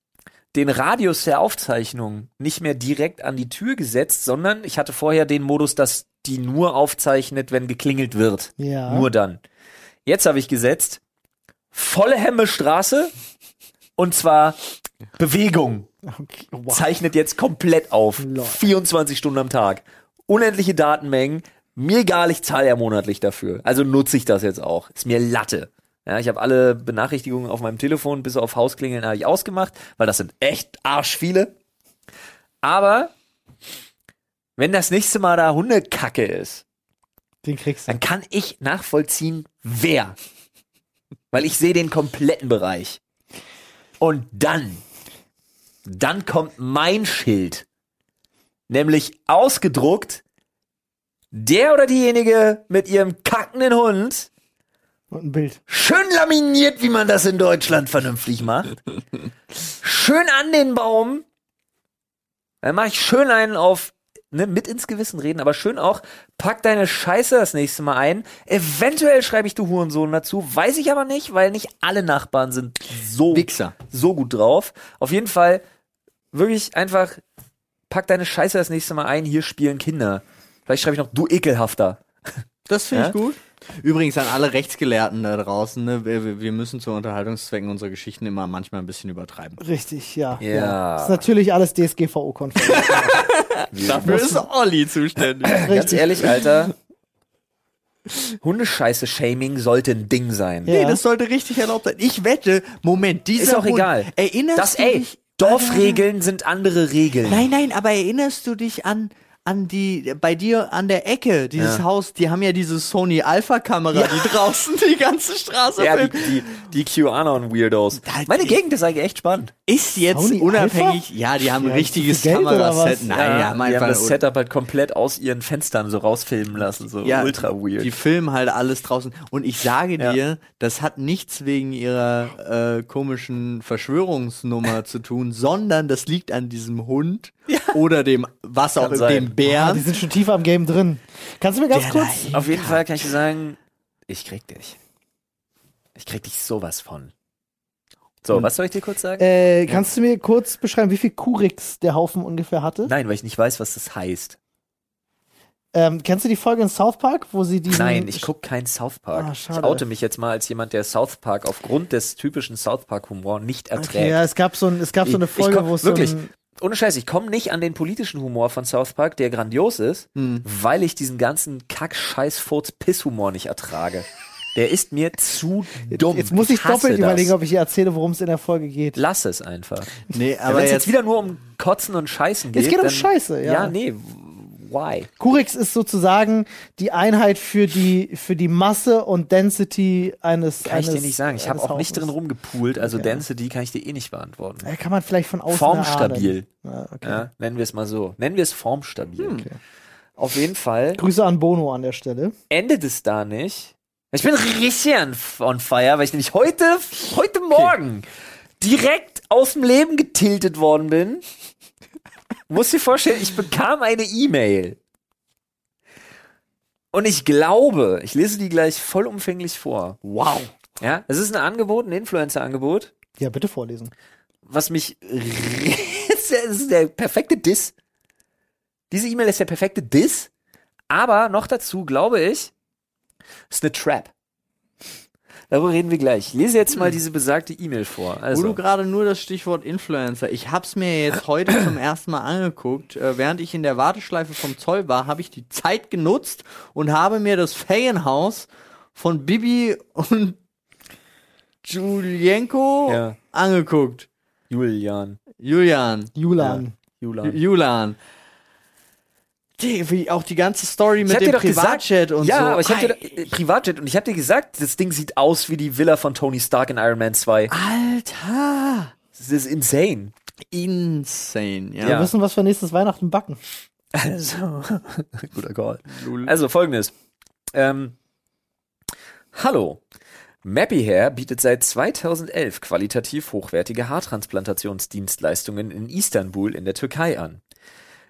den Radius der Aufzeichnung nicht mehr direkt an die Tür gesetzt, sondern ich hatte vorher den Modus, dass die nur aufzeichnet, wenn geklingelt wird. Ja. Nur dann. Jetzt habe ich gesetzt, volle Hemme Straße und zwar Bewegung. Okay. Wow. Zeichnet jetzt komplett auf. Lol. 24 Stunden am Tag. Unendliche Datenmengen. Mir egal, ich zahle ja monatlich dafür. Also nutze ich das jetzt auch. Ist mir Latte. Ja, ich habe alle Benachrichtigungen auf meinem Telefon bis auf Hausklingeln habe ich ausgemacht, weil das sind echt arsch viele. Aber wenn das nächste Mal da Hundekacke ist, Den kriegst du. dann kann ich nachvollziehen, wer. Weil ich sehe den kompletten Bereich. Und dann, dann kommt mein Schild. Nämlich ausgedruckt, der oder diejenige mit ihrem kackenden Hund, Und ein Bild. schön laminiert, wie man das in Deutschland vernünftig macht. Schön an den Baum. Dann mache ich schön einen auf, ne, mit ins Gewissen reden, aber schön auch, pack deine Scheiße das nächste Mal ein. Eventuell schreibe ich du Hurensohn dazu, weiß ich aber nicht, weil nicht alle Nachbarn sind so, Wichser. so gut drauf. Auf jeden Fall wirklich einfach, pack deine Scheiße das nächste Mal ein, hier spielen Kinder. Vielleicht schreibe ich noch, du ekelhafter. Das finde Ja? ich gut. Übrigens an alle Rechtsgelehrten da draußen, ne, wir, wir müssen zu Unterhaltungszwecken unsere Geschichten immer manchmal ein bisschen übertreiben. Richtig, ja. Ja. Das ist natürlich alles DSGVO-konform. [LAUGHS] Dafür ist Olli zuständig. Ganz ehrlich, Alter. Hundescheiße-Shaming sollte ein Ding sein. Ja. Nee, das sollte richtig erlaubt sein. Ich wette, Moment, dieser Ist auch Hund, egal. Erinnerst Das, du ey, dich? Dorfregeln sind andere Regeln. Nein, nein, aber erinnerst du dich an an die bei dir an der Ecke dieses Ja. Haus, die haben ja diese Sony Alpha Kamera, die draußen die ganze Straße Ja, die, filmt. die, die QAnon-Weirdos. Da- Meine Gegend ist eigentlich echt spannend. Ist jetzt Sony unabhängig, ja, die haben ein Ja, richtiges Geld oder Kameraset. Nein, ja, ja, die haben das Setup halt komplett aus ihren Fenstern so rausfilmen lassen. So ja, ultra weird. Die filmen halt alles draußen. Und ich sage Ja. dir, das hat nichts wegen ihrer äh, komischen Verschwörungsnummer zu tun, sondern das liegt an diesem Hund oder dem, was auch, sein. dem Bär. die sind schon tiefer am Game drin. Kannst du mir ganz Der kurz. da Auf jeden Fall kann ich dir sagen, ich krieg dich. Ich krieg dich sowas von. So, was soll ich dir kurz sagen? Äh, kannst du mir kurz beschreiben, wie viel Kurix der Haufen ungefähr hatte? Nein, weil ich nicht weiß, was das heißt. Ähm, kennst du die Folge in South Park, wo sie diesen. Nein, ich gucke kein South Park. Ah, ich oute mich jetzt mal als jemand, der South Park aufgrund des typischen South Park Humor nicht erträgt. Okay, ja, es gab so, ein, es gab so eine Folge, wo es wirklich, so ein, ohne Scheiß, ich komme nicht an den politischen Humor von South Park, der grandios ist, weil ich diesen ganzen kack scheiß furz piss humor nicht ertrage. Der ist mir zu dumm. Jetzt muss ich hasse doppelt das. überlegen, ob ich ihr erzähle, worum es in der Folge geht. Lass es einfach. Nee, Aber Wenn es jetzt, jetzt wieder nur um Kotzen und Scheißen geht. Es geht um Scheiße, ja. Ja, nee. Why? Curix ist sozusagen die Einheit für die, für die Masse und Density eines. Kann ich eines, dir nicht sagen. Ich habe auch nicht drin rumgepoolt, also Okay. Density kann ich dir eh nicht beantworten. Ja, kann man vielleicht von außen Formstabil. Ja, okay. Ja, nennen wir es mal so. Nennen wir es formstabil. Hm. Auf jeden Fall Grüße an Bono an der Stelle. endet es da nicht. Ich bin richtig on- on fire, weil ich nämlich heute, heute Morgen direkt aus dem Leben getiltet worden bin. Muss dir vorstellen, ich bekam eine E-Mail. Und ich glaube, ich lese die gleich vollumfänglich vor. wow. Ja, es ist ein Angebot, ein Influencer-Angebot, Ja, bitte vorlesen. was mich. [LAUGHS] Es ist der perfekte Diss. Diese E-Mail ist der perfekte Diss, aber noch dazu glaube ich, ist eine Trap. Darüber reden wir gleich. Ich lese jetzt mal diese besagte E-Mail vor. Wo du Also, gerade nur das Stichwort Influencer. Ich hab's mir jetzt [COUGHS] heute zum ersten Mal angeguckt. Äh, während ich in der Warteschleife vom Zoll war, habe ich die Zeit genutzt und habe mir das Ferienhaus von Bibi und Julienko Ja. angeguckt. Julian. Julian. Julan. Julian. Julian. Die, wie auch die ganze Story Ich mit hab dir dem gesagt- Privatjet und ja, so. aber ich hab dir äh, Privatjet und ich habe dir gesagt, das Ding sieht aus wie die Villa von Tony Stark in Iron Man 2. Alter. Das ist insane. Insane, ja. Wir Ja. wissen, was wir nächstes Weihnachten backen. Also, [LAUGHS] guter Call. Also folgendes. Ähm, hallo. Mappy Hair bietet seit 2011 qualitativ hochwertige Haartransplantationsdienstleistungen in Istanbul in der Türkei an.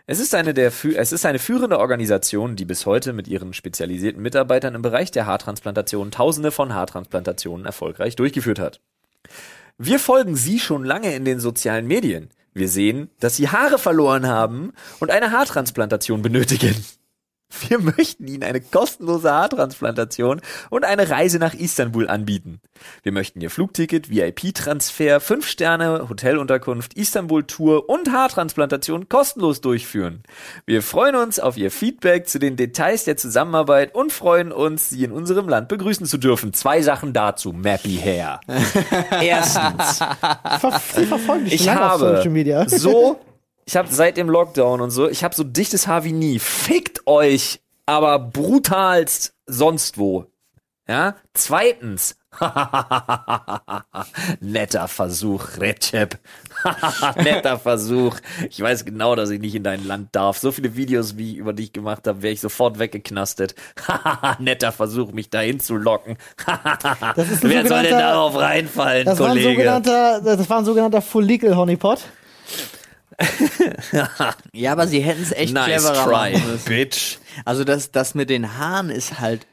Es ist eine der es ist eine führende Organisation, die bis heute mit ihren spezialisierten Mitarbeitern im Bereich der Haartransplantation Tausende von Haartransplantationen erfolgreich durchgeführt hat. Wir folgen Sie schon lange in den sozialen Medien. Wir sehen, dass Sie Haare verloren haben und eine Haartransplantation benötigen. Wir möchten Ihnen eine kostenlose Haartransplantation und eine Reise nach Istanbul anbieten. Wir möchten Ihr Flugticket, VIP-Transfer, 5-Sterne, Hotelunterkunft, Istanbul-Tour und Haartransplantation kostenlos durchführen. Wir freuen uns auf Ihr Feedback zu den Details der Zusammenarbeit und freuen uns, Sie in unserem Land begrüßen zu dürfen. Zwei Sachen dazu, Mappy Hair. [LAUGHS] Erstens, Sie verfolgen dich ich schon lange auf habe Social Media. so, ich habe seit dem Lockdown und so, ich habe so dichtes Haar wie nie. Fickt euch, aber brutalst sonst wo. Ja? Zweitens. [LAUGHS] Netter Versuch, Recep. [LAUGHS] Netter Versuch. Ich weiß genau, dass ich nicht in dein Land darf. So viele Videos, wie ich über dich gemacht habe, wäre ich sofort weggeknastet. [LAUGHS] Netter Versuch, mich dahin zu locken. Wer soll denn darauf reinfallen, Das war, ein Kollege? sogenannter, das war ein sogenannter Full Legal Honeypot. [LAUGHS] Ja, aber sie hätten es echt nice cleverer try, machen müssen. bitch. Also das, das mit den Haaren ist halt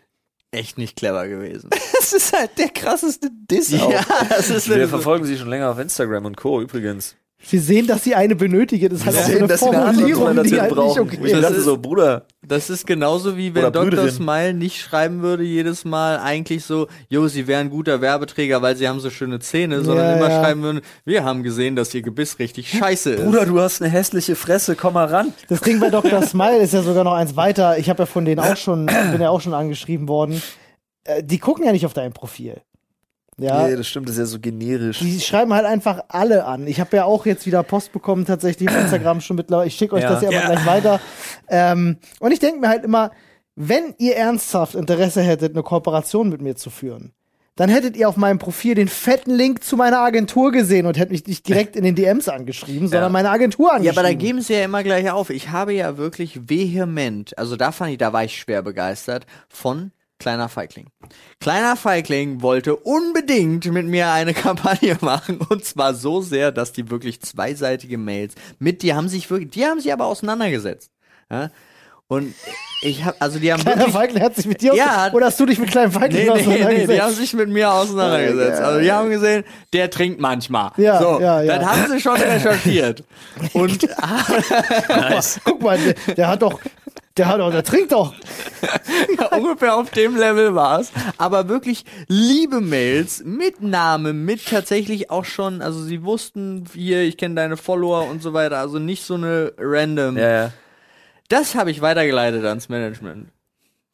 echt nicht clever gewesen. [LAUGHS] Das ist halt der krasseste Diss auch. ja, das ist Wir verfolgen sie schon länger auf Instagram und Co. übrigens. Sie sehen, dass sie eine benötigen. Das ist halt auch so eine dass sie eine Formulierung, die halt brauchen. nicht okay ich ist. dachte ist- so, Bruder, Das ist genauso wie wenn Oder Dr. Brüderin. Smile nicht schreiben würde jedes Mal eigentlich so, jo, sie wären ein guter Werbeträger, weil sie haben so schöne Zähne, sondern Ja, immer ja. schreiben würden, wir haben gesehen, dass ihr Gebiss richtig scheiße ist. Bruder, du hast eine hässliche Fresse, komm mal ran. Das Ding bei [LAUGHS] Dr. Smile ist ja sogar noch eins weiter. Ich habe ja von denen auch schon, bin ja auch schon angeschrieben worden. Äh, Die gucken ja nicht auf dein Profil. Ja. Nee, das stimmt, das ist ja so generisch. Die schreiben halt einfach alle an. Ich habe ja auch jetzt wieder Post bekommen, tatsächlich auf Instagram schon mittlerweile. Ich schicke euch Ja. das ja aber Ja. gleich weiter. Ähm, und ich denke mir halt immer, wenn ihr ernsthaft Interesse hättet, eine Kooperation mit mir zu führen, dann hättet ihr auf meinem Profil den fetten Link zu meiner Agentur gesehen und hättet mich nicht direkt in den DMs angeschrieben, sondern Ja. meine Agentur Ja, angeschrieben. aber da geben sie ja immer gleich auf. Ich habe ja wirklich vehement, also da fand ich, da war ich schwer begeistert, von Kleiner Feigling. Kleiner Feigling wollte unbedingt mit mir eine [LAUGHS] Kampagne machen und zwar so sehr, dass die wirklich zweiseitige Mails mit, die haben sich wirklich, die haben sich aber auseinandergesetzt. Ja? Und ich habe, also die haben Kleiner wirklich, Feigling hat sich mit dir Ja. aus- oder hast du dich mit kleinem Feigling Nee, nee, nee, auseinandergesetzt? die haben sich mit mir auseinandergesetzt. Also die haben gesehen, der trinkt manchmal. Ja, so, ja, ja. dann haben sie schon recherchiert. Und [LAUGHS] [LAUGHS] Guck mal, der, der hat doch Der hat doch, der trinkt doch. [LAUGHS] Ja, ungefähr auf dem Level war's. Aber wirklich liebe Mails mit Namen, mit tatsächlich auch schon, also sie wussten hier, ich kenne deine Follower und so weiter, also nicht so eine random. Ja, ja. Das habe ich weitergeleitet ans Management.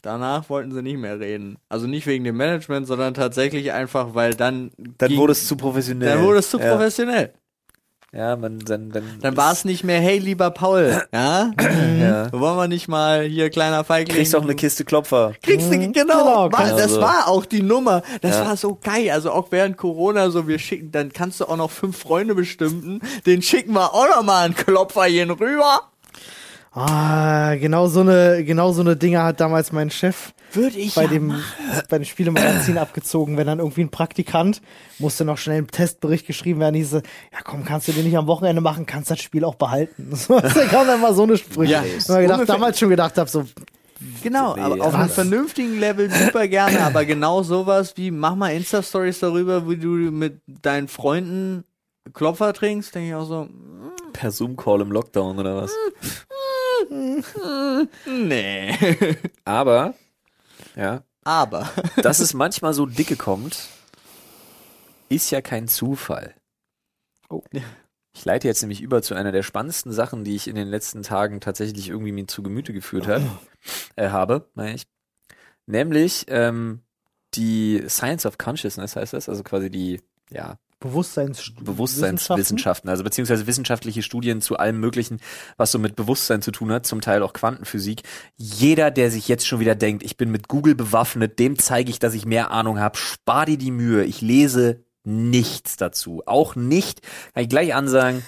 Danach wollten sie nicht mehr reden. Also nicht wegen dem Management, sondern tatsächlich einfach, weil dann. Dann ging- wurde es zu professionell. dann wurde es zu ja. professionell. Ja, man, dann, dann, Dann war es nicht mehr, hey lieber Paul, ja? [CLEARS THROAT] Ja. [CLEARS THROAT] Wollen wir nicht mal hier kleiner Feigling. Kriegst auch eine Kiste Klopfer. Kriegst du, Mhm, genau, genau, war, das also. war auch die Nummer. Das Ja. war so geil. Also auch während Corona so, wir schicken, dann kannst du auch noch fünf Freunde bestimmen, den schicken wir auch noch mal einen Klopferchen rüber. Ah, genau so eine, genau so eine Dinge hat damals mein Chef Würde ich bei ja dem, machen. bei dem Spielemagazin abgezogen, wenn dann irgendwie ein Praktikant musste noch schnell ein Testbericht geschrieben werden, hieß es, ja komm, kannst du den nicht am Wochenende machen, kannst das Spiel auch behalten. [LAUGHS] So, da kam dann mal so eine Sprüche. Ja, ich gedacht, damals schon gedacht habe, so, Genau, Nee, aber auf einem was? vernünftigen Level super gerne, aber genau sowas wie, mach mal Insta-Stories darüber, wie du mit deinen Freunden Klopfer trinkst, denke ich auch so, Per Zoom-Call im Lockdown oder was? [LAUGHS] nee. Aber, ja, Aber, [LAUGHS] dass es manchmal so dicke kommt, ist ja kein Zufall. Oh. Ich leite jetzt nämlich über zu einer der spannendsten Sachen, die ich in den letzten Tagen tatsächlich irgendwie mir zu Gemüte geführt hat, äh, habe, meine ich. Nämlich ähm, die Science of Consciousness heißt das, also quasi die, ja, Bewusstseins Bewusstseinswissenschaften, also beziehungsweise wissenschaftliche Studien zu allem Möglichen, was so mit Bewusstsein zu tun hat, zum Teil auch Quantenphysik. Jeder, der sich jetzt schon wieder denkt, ich bin mit Google bewaffnet, dem zeige ich, dass ich mehr Ahnung habe, spar dir die Mühe. Ich lese nichts dazu. Auch nicht, kann ich gleich ansagen,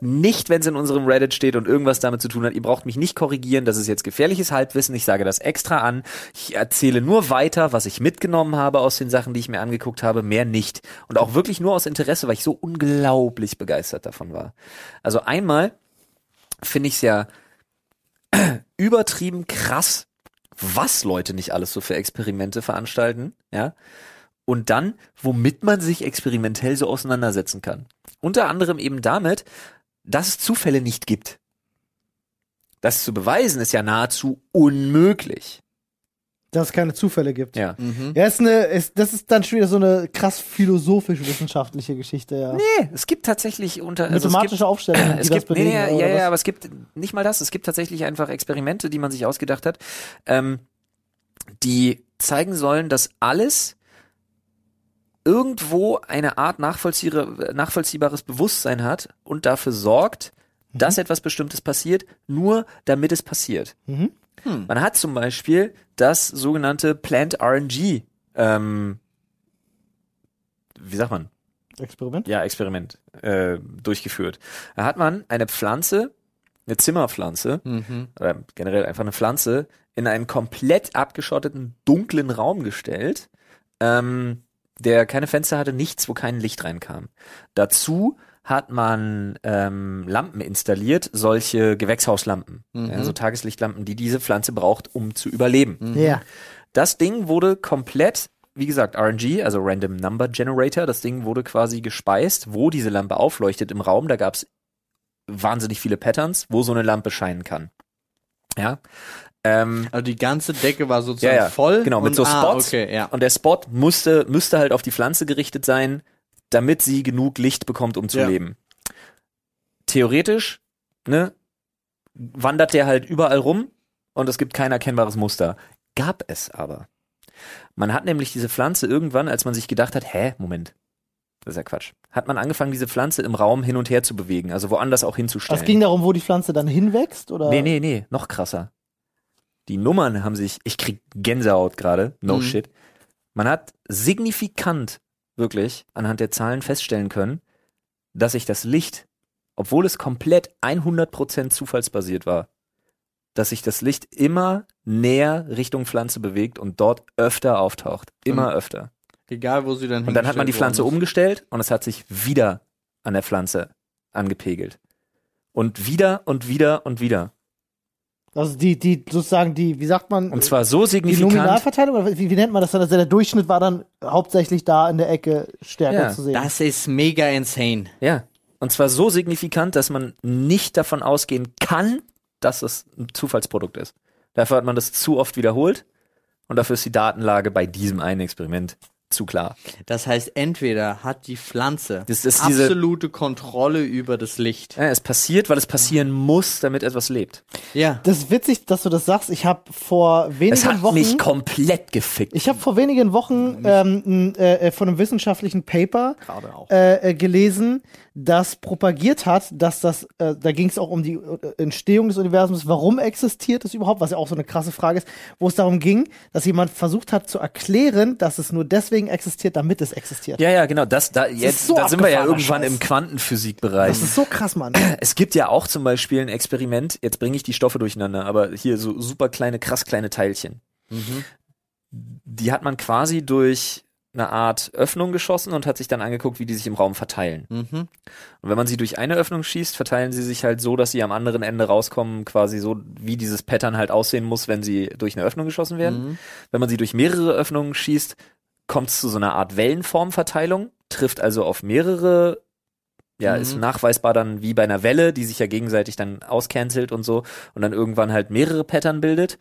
nicht, wenn es in unserem Reddit steht und irgendwas damit zu tun hat. Ihr braucht mich nicht korrigieren, das ist jetzt gefährliches Halbwissen. Ich sage das extra an. Ich erzähle nur weiter, was ich mitgenommen habe aus den Sachen, die ich mir angeguckt habe, mehr nicht. Und auch wirklich nur aus Interesse, weil ich so unglaublich begeistert davon war. Also einmal finde ich es ja [CLEARS THROAT] übertrieben krass, was Leute nicht alles so für Experimente veranstalten, ja. Und dann, womit man sich experimentell so auseinandersetzen kann. Unter anderem eben damit, dass es Zufälle nicht gibt. Das zu beweisen ist ja nahezu unmöglich. dass es keine Zufälle gibt. Ja. mhm. Ja, ist eine, ist, das ist dann schon wieder so eine krass philosophisch-wissenschaftliche Geschichte, ja. Nee, es gibt tatsächlich unter also es Mathematische gibt, Aufstellungen, die es gibt, belegen. nee, ja, ja, was? aber es gibt nicht mal das. Es gibt tatsächlich einfach Experimente, die man sich ausgedacht hat, ähm, die zeigen sollen, dass alles irgendwo eine Art nachvollziehbares Bewusstsein hat und dafür sorgt, dass etwas Bestimmtes passiert, nur damit es passiert. Mhm. Hm. Man hat zum Beispiel das sogenannte Plant RNG, ähm, wie sagt man? Experiment? ja, Experiment äh, durchgeführt. Da hat man eine Pflanze, eine Zimmerpflanze, Mhm. oder generell einfach eine Pflanze, in einen komplett abgeschotteten, dunklen Raum gestellt, ähm, der keine Fenster hatte, nichts, wo kein Licht reinkam. Dazu hat man ähm, Lampen installiert, solche Gewächshauslampen, Mhm. ja, so Tageslichtlampen, die diese Pflanze braucht, um zu überleben. Ja. Das Ding wurde komplett, wie gesagt, RNG, also Random Number Generator, das Ding wurde quasi gespeist, wo diese Lampe aufleuchtet im Raum. Da gab es wahnsinnig viele Patterns, wo so eine Lampe scheinen kann. Ja. Ähm, Also die ganze Decke war sozusagen Ja, ja, voll. genau, mit und, so ah, Spots. okay, ja. und der Spot musste, müsste halt auf die Pflanze gerichtet sein, damit sie genug Licht bekommt, um zu Ja. leben. Theoretisch, ne, wandert der halt überall rum und es gibt kein erkennbares Muster. Gab es aber. Man hat nämlich diese Pflanze irgendwann, als man sich gedacht hat, hä, Moment, das ist ja Quatsch, hat man angefangen, diese Pflanze im Raum hin und her zu bewegen, also woanders auch hinzustellen. Es ging darum, wo die Pflanze dann hinwächst, oder? Nee, nee, nee, noch krasser. Die Nummern haben sich, ich krieg Gänsehaut gerade, no Mhm. shit. Man hat signifikant wirklich anhand der Zahlen feststellen können, dass sich das Licht, obwohl es komplett 100% zufallsbasiert war, dass sich das Licht immer näher Richtung Pflanze bewegt und dort öfter auftaucht. Immer Mhm. öfter. Egal, wo sie dann Und dann hat man die Pflanze umgestellt und es hat sich wieder an der Pflanze angepegelt. Und wieder und wieder und wieder. Also die, die, sozusagen die, wie sagt man, Und zwar so die signifikant. Nominalverteilung, oder wie, wie nennt man das dann? Also der Durchschnitt war dann hauptsächlich da in der Ecke stärker Ja, zu sehen. Das ist mega insane. Ja. Und zwar so signifikant, dass man nicht davon ausgehen kann, dass es ein Zufallsprodukt ist. Dafür hat man das zu oft wiederholt und dafür ist die Datenlage bei diesem einen Experiment zu klar. Das heißt, entweder hat die Pflanze Das ist diese- absolute Kontrolle über das Licht. Ja, es passiert, weil es passieren muss, damit etwas lebt. Ja. Das ist witzig, dass du das sagst. Ich habe vor Es wenigen hat Wochen. mich komplett gefickt. Ich habe vor wenigen Wochen ähm, äh, äh, von einem wissenschaftlichen Paper äh, äh, gelesen, das propagiert hat, dass das, äh, da ging es auch um die äh, Entstehung des Universums, warum existiert es überhaupt, was ja auch so eine krasse Frage ist, wo es darum ging, dass jemand versucht hat zu erklären, dass es nur deswegen existiert, damit es existiert. ja, ja, genau. Das, da, jetzt, so da sind wir ja irgendwann Scheiß. im Quantenphysikbereich. Das ist so krass, Mann. Es gibt ja auch zum Beispiel ein Experiment, jetzt bringe ich die Stoffe durcheinander, aber hier so super kleine, krass kleine Teilchen. Die hat man quasi durch eine Art Öffnung geschossen und hat sich dann angeguckt, wie die sich im Raum verteilen. Mhm. Und wenn man sie durch eine Öffnung schießt, verteilen sie sich halt so, dass sie am anderen Ende rauskommen, quasi so, wie dieses Pattern halt aussehen muss, wenn sie durch eine Öffnung geschossen werden. Mhm. Wenn man sie durch mehrere Öffnungen schießt, kommt es zu so einer Art Wellenformverteilung, trifft also auf mehrere, ja, Mhm. ist nachweisbar dann wie bei einer Welle, die sich ja gegenseitig dann auscancelt und so und dann irgendwann halt mehrere Pattern bildet.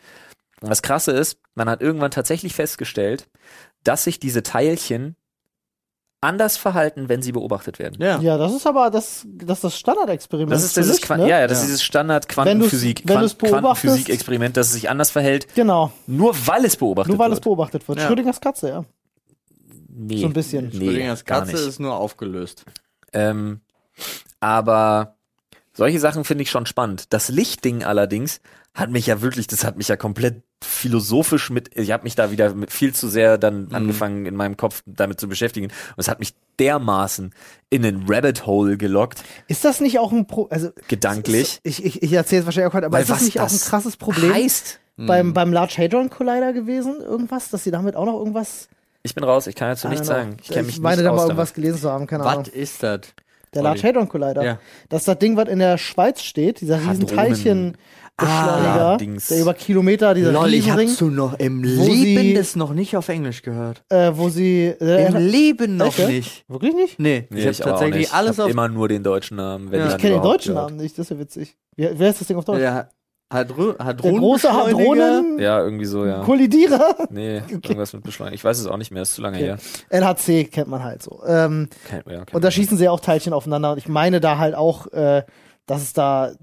Und das Krasse ist, man hat irgendwann tatsächlich festgestellt, dass sich diese Teilchen anders verhalten, wenn sie beobachtet werden. Ja. Ja, das ist aber das, das, ist das Standardexperiment. Das ist dieses, Licht, ne? ja, ja, das Ja. ist dieses Standard Quantenphysik, wenn Quant Quantenphysik-Experiment, dass es sich anders verhält, Genau, nur weil es beobachtet nur weil es wird. beobachtet wird. Ja. Schrödingers Katze, ja. nee, so ein bisschen. Nee, Schrödingers Katze ist nur aufgelöst. Ähm, aber solche Sachen finde ich schon spannend. Das Lichtding allerdings hat mich ja wirklich, das hat mich ja komplett philosophisch mit, ich habe mich da wieder mit viel zu sehr dann Mhm. angefangen in meinem Kopf damit zu beschäftigen und es hat mich dermaßen in den Rabbit Hole gelockt, Ist das nicht auch ein Pro also gedanklich. Ich, ich, ich erzähle es wahrscheinlich auch heute, aber Weil ist das was nicht auch ein das krasses Problem heißt, beim, beim Large Hadron Collider gewesen? Irgendwas, dass sie damit auch noch irgendwas. ich bin raus, ich kann dazu I nichts sagen. Ich kenne mich meine nicht da mal aus irgendwas damit. gelesen zu haben, keine Ahnung. Was ist das? Der Large Hadron Collider. Ja. Das ist das Ding, was in der Schweiz steht, dieser riesen Hadronen. Teilchenbeschleuniger, Ah, Dings. der über Kilometer, dieser Lol, ich Riesenring, hab's du noch im wo Leben sie- das noch nicht auf Englisch gehört. äh, wo sie. Äh, Im Leben noch Echt, ja? nicht. Wirklich nicht? Nee, Nee, ich habe ich auch tatsächlich nicht. alles ich hab auf immer nur den deutschen Namen, wenn Ja. dann Ich kenne den deutschen gehört. Namen nicht, das ist ja witzig. Wie, wer ist das Ding auf Deutsch? der Hadro der Hadron große Hadronen Ja, irgendwie so, ja. Kollidierer. Nee, [LAUGHS] irgendwas mit Beschleunigung. Ich weiß es auch nicht mehr, ist zu lange Okay. her. LHC kennt man halt so. Ähm, Kein, ja, kein und da schießen sie ja auch Teilchen aufeinander. Und ich meine da halt auch, äh, dass es da äh,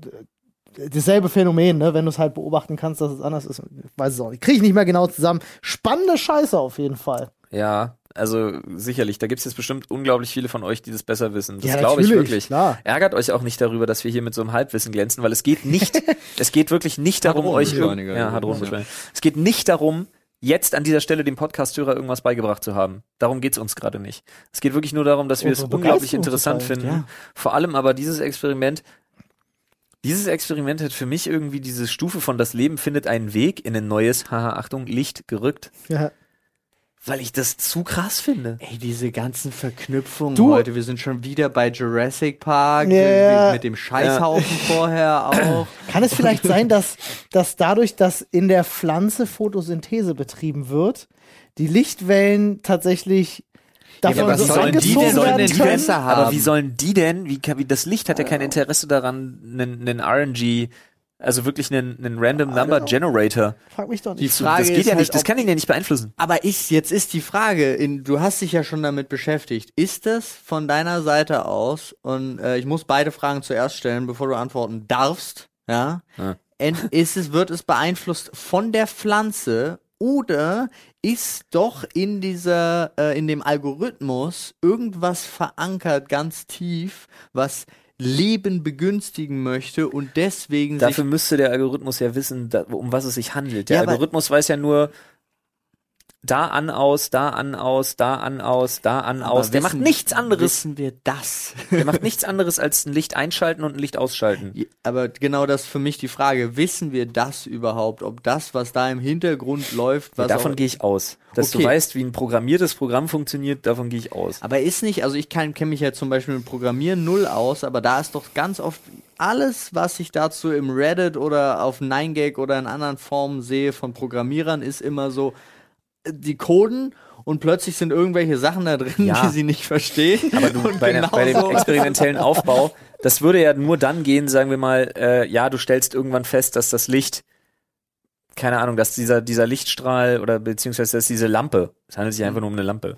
dasselbe Phänomen, ne? wenn du es halt beobachten kannst, dass es anders ist. Ich weiß es auch nicht. Kriege ich nicht mehr genau zusammen. Spannende Scheiße auf jeden Fall. Ja, also sicherlich. Da gibt's jetzt bestimmt unglaublich viele von euch, die das besser wissen. Das Ja, glaube ich wirklich. klar. Ärgert euch auch nicht darüber, dass wir hier mit so einem Halbwissen glänzen, weil es geht nicht, [LAUGHS] es geht wirklich nicht darum, euch ja, übrigens, Hadronenbeschleuniger. Es geht nicht darum, jetzt an dieser Stelle dem Podcast-Hörer irgendwas beigebracht zu haben. Darum geht's uns gerade nicht. Es geht wirklich nur darum, dass wir es unglaublich interessant finden. ja. Vor allem aber dieses Experiment, dieses Experiment hat für mich irgendwie diese Stufe von das Leben findet einen Weg in ein neues, haha, Achtung, Licht gerückt, Ja. weil ich das zu krass finde. Ey, diese ganzen Verknüpfungen Du- heute. Wir sind schon wieder bei Jurassic Park, Ja, ja. mit dem Scheißhaufen vorher auch. [LAUGHS] Kann es vielleicht sein, dass, dass dadurch, dass in der Pflanze Photosynthese betrieben wird, die Lichtwellen tatsächlich davon aber so wie sollen die denn Interesse können? Interesse Aber haben. wie sollen die denn, wie, kann- wie das Licht hat ja kein Interesse daran, einen, einen RNG, also wirklich einen, einen Random Number Generator. Frag mich doch Die nicht. Frage das geht ja halt, nicht, das kann ihn ja nicht beeinflussen. Aber ist, jetzt ist die Frage, in, du hast dich ja schon damit beschäftigt. Ist das von deiner Seite aus, und äh, ich muss beide Fragen zuerst stellen, bevor du antworten darfst, ja? Ja. Ist es, wird es beeinflusst von der Pflanze oder ist doch in dieser, äh, in dem Algorithmus irgendwas verankert, ganz tief, was Leben begünstigen möchte und deswegen Dafür müsste der Algorithmus ja wissen, da, um was es sich handelt. Der Ja, Algorithmus weiß ja nur, da an, aus, da an, aus, da an, aus, da an, Aber aus. Der wissen- macht nichts anderes. Wissen wir das? Der macht nichts anderes als ein Licht einschalten und ein Licht ausschalten. Ja, Aber genau das ist für mich die Frage. Wissen wir das überhaupt? Ob das, was da im Hintergrund läuft, was davon auch, gehe ich aus. Dass Okay. du weißt, wie ein programmiertes Programm funktioniert, davon gehe ich aus. Aber ist nicht, also ich kenne mich ja zum Beispiel mit Programmieren null aus, aber da ist doch ganz oft alles, was ich dazu im Reddit oder auf 9gag oder in anderen Formen sehe von Programmierern, ist immer so, die coden und plötzlich sind irgendwelche Sachen da drin, Ja. die sie nicht verstehen. Aber du, bei, genau bei dem so- experimentellen Aufbau, das würde ja nur dann gehen, sagen wir mal, äh, ja, du stellst irgendwann fest, dass das Licht, keine Ahnung, dass dieser, dieser Lichtstrahl oder beziehungsweise dass diese Lampe, es handelt sich einfach nur um eine Lampe,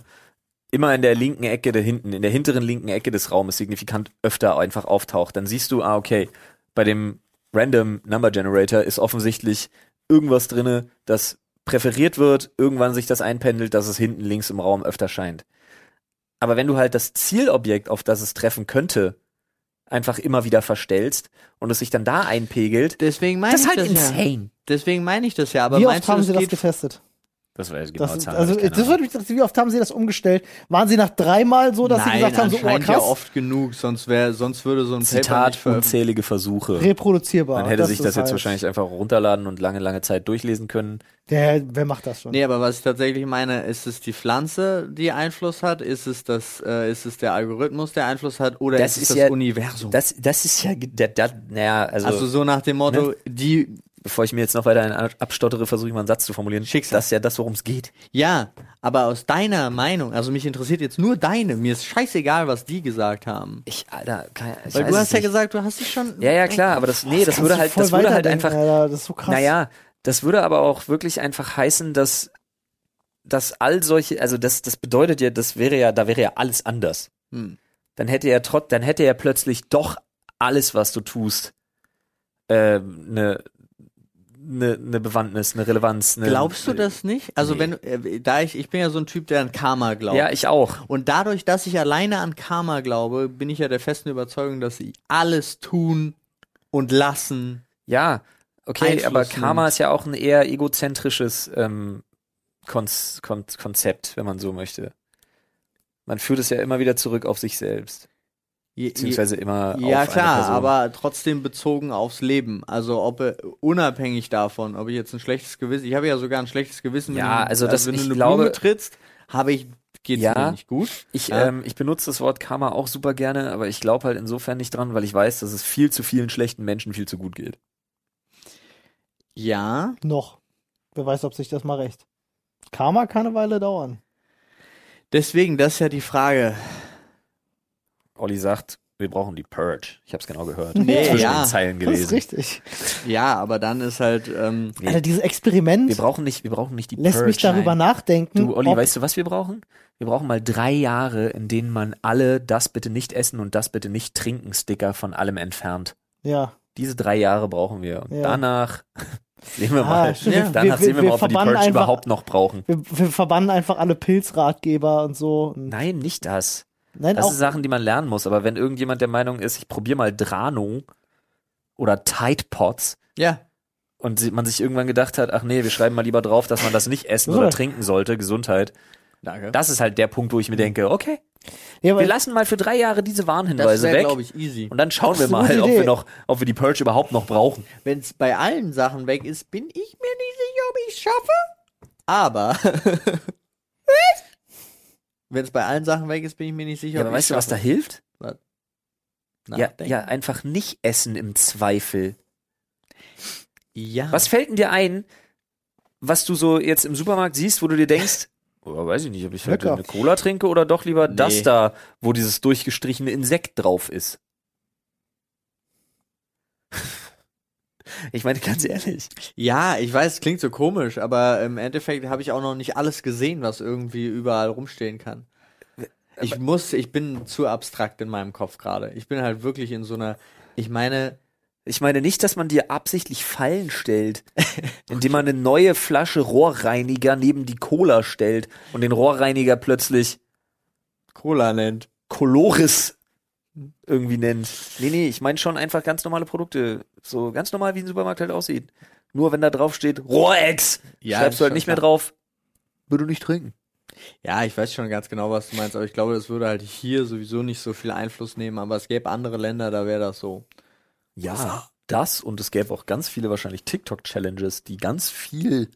immer in der linken Ecke der hinten, in der hinteren linken Ecke des Raumes signifikant öfter einfach auftaucht, dann siehst du, ah, okay, bei dem Random Number Generator ist offensichtlich irgendwas drinne, das präferiert wird, irgendwann sich das einpendelt, dass es hinten links im Raum öfter scheint. Aber wenn du halt das Zielobjekt, auf das es treffen könnte, einfach immer wieder verstellst und es sich dann da einpegelt, Deswegen meine das ist ich halt das ja. insane. Deswegen meine ich das ja. Aber Wie oft meinst du, haben das sie das geht getestet? Das war jetzt genau Das, Zahl, also, das würde mich wie oft haben sie das umgestellt? Waren sie nach dreimal so, dass Nein, sie gesagt haben, so, oh krass, ja oft genug, sonst wäre, sonst würde so ein Paper Zitat nicht veröffentlicht. unzählige Versuche. reproduzierbar? Man hätte sich ist das jetzt halt- wahrscheinlich einfach runterladen und lange, lange Zeit durchlesen können. Der, wer macht das schon? Nee, aber was ich tatsächlich meine, ist es die Pflanze, die Einfluss hat? Ist es das, äh, ist es der Algorithmus, der Einfluss hat? Oder Das ist es ist das ja- Universum? Das, das ist ja, der, der, naja, also, also so nach dem Motto, ne? die, bevor ich mir jetzt noch weiter einen abstottere, versuche ich mal einen Satz zu formulieren. Schicksal. Das ist ja das, worum es geht. ja, aber aus deiner Meinung, also mich interessiert jetzt nur deine, mir ist scheißegal, was die gesagt haben. Ich, Alter, kann, ich Weil du hast ja nicht. gesagt, du hast dich schon. Ja, ja, klar, aber das, nee, das Kannst würde du halt, das würde halt einfach, Alter, das ist so krass. Naja, das würde aber auch wirklich einfach heißen, dass, dass all solche, also das, das bedeutet ja, das wäre ja, da wäre ja alles anders. Hm. Dann hätte er trotz, dann hätte er plötzlich doch alles, was du tust, äh, eine ne, Bewandtnis, eine Relevanz. Ne, Glaubst du das nicht? Also Nee. wenn, äh, da ich, ich bin ja so ein Typ, der an Karma glaubt. Ja, ich auch. Und dadurch, dass ich alleine an Karma glaube, bin ich ja der festen Überzeugung, dass sie alles tun und lassen. Ja, okay, Einfluss aber Karma nimmt. ist ja auch ein eher egozentrisches ähm, Konz Kon Konzept, wenn man so möchte. Man führt es ja immer wieder zurück auf sich selbst. Beziehungsweise immer ja klar, aber trotzdem bezogen aufs Leben. Also ob äh, unabhängig davon, ob ich jetzt ein schlechtes Gewissen, ich habe ja sogar ein schlechtes Gewissen, Ja, wenn, du- also das- wenn du ich eine glaube- Blume trittst, habe ich geht's Ja. mir nicht gut. Ich, Ja. ähm, ich benutze das Wort Karma auch super gerne, aber ich glaube halt insofern nicht dran, weil ich weiß, dass es viel zu vielen schlechten Menschen viel zu gut geht. Ja, Noch. Wer weiß, ob sich das mal recht. Karma kann eine Weile dauern. deswegen, das ist ja die Frage. Olli sagt, wir brauchen die Purge. Ich habe es genau gehört. Nee, Zwischen ja. den Zeilen Das ist gelesen. richtig. Ja, aber dann ist halt, ähm, Nee. Alter, dieses Experiment Wir brauchen nicht, wir brauchen nicht die lässt Purge. mich darüber nein. nachdenken. Du, Olli, weißt du, was wir brauchen? Wir brauchen mal drei Jahre, in denen man alle das bitte nicht essen und das bitte nicht trinken Sticker von allem entfernt. Ja. Diese drei Jahre brauchen wir. Und Ja. danach [LAUGHS] sehen wir Ah, mal. Ja. Danach Wir- sehen wir wir mal, ob wir die Purge einfach- überhaupt noch brauchen. Wir, wir verbannen einfach alle Pilzratgeber und so. Und Nein, nicht das. Nein, Das sind Sachen, die man lernen muss. Aber wenn irgendjemand der Meinung ist, ich probiere mal Drano oder Tide Pods ja, und man sich irgendwann gedacht hat, ach nee, wir schreiben mal lieber drauf, dass man das nicht essen So. oder trinken sollte, Gesundheit. danke. Das ist halt der Punkt, wo ich mir denke, okay, ja, wir lassen mal für drei Jahre diese Das Warnhinweise wäre, weg. glaube ich, easy. Und dann schauen wir Das mal, ob wir noch, ob wir die Purge überhaupt noch brauchen. Wenn es bei allen Sachen weg ist, bin ich mir nicht sicher, ob ich es schaffe. Aber [LAUGHS] wenn es bei allen Sachen weg ist, bin ich mir nicht sicher, Ja, aber weißt du, was da hilft? Ja, Nachdenken. ja, einfach nicht essen im Zweifel. ja. Was fällt denn dir ein, was du so jetzt im Supermarkt siehst, wo du dir denkst, [LAUGHS] oh, weiß ich nicht, ob ich heute Lecker. eine Cola trinke oder doch lieber Nee. das da, wo dieses durchgestrichene Insekt drauf ist. [LAUGHS] Ich meine, ganz ehrlich. Ja, ich weiß, klingt so komisch, aber im Endeffekt habe ich auch noch nicht alles gesehen, was irgendwie überall rumstehen kann. Ich muss, ich bin zu abstrakt in meinem Kopf gerade. Ich bin halt wirklich in so einer, ich meine, Ich meine nicht, dass man dir absichtlich Fallen stellt, [LAUGHS] indem man eine neue Flasche Rohrreiniger neben die Cola stellt und den Rohrreiniger plötzlich Cola nennt. Coloris irgendwie nennt. Nee, nee, ich meine schon einfach ganz normale Produkte. So ganz normal, wie ein Supermarkt halt aussieht. Nur wenn da drauf steht Rohrex, Ja, schreibst du halt nicht mehr klar. drauf, würde nicht trinken. Ja, ich weiß schon ganz genau, was du meinst, aber ich glaube, das würde halt hier sowieso nicht so viel Einfluss nehmen, aber es gäbe andere Länder, da wäre das so. Ja, das und es gäbe auch ganz viele wahrscheinlich TikTok-Challenges, die ganz viel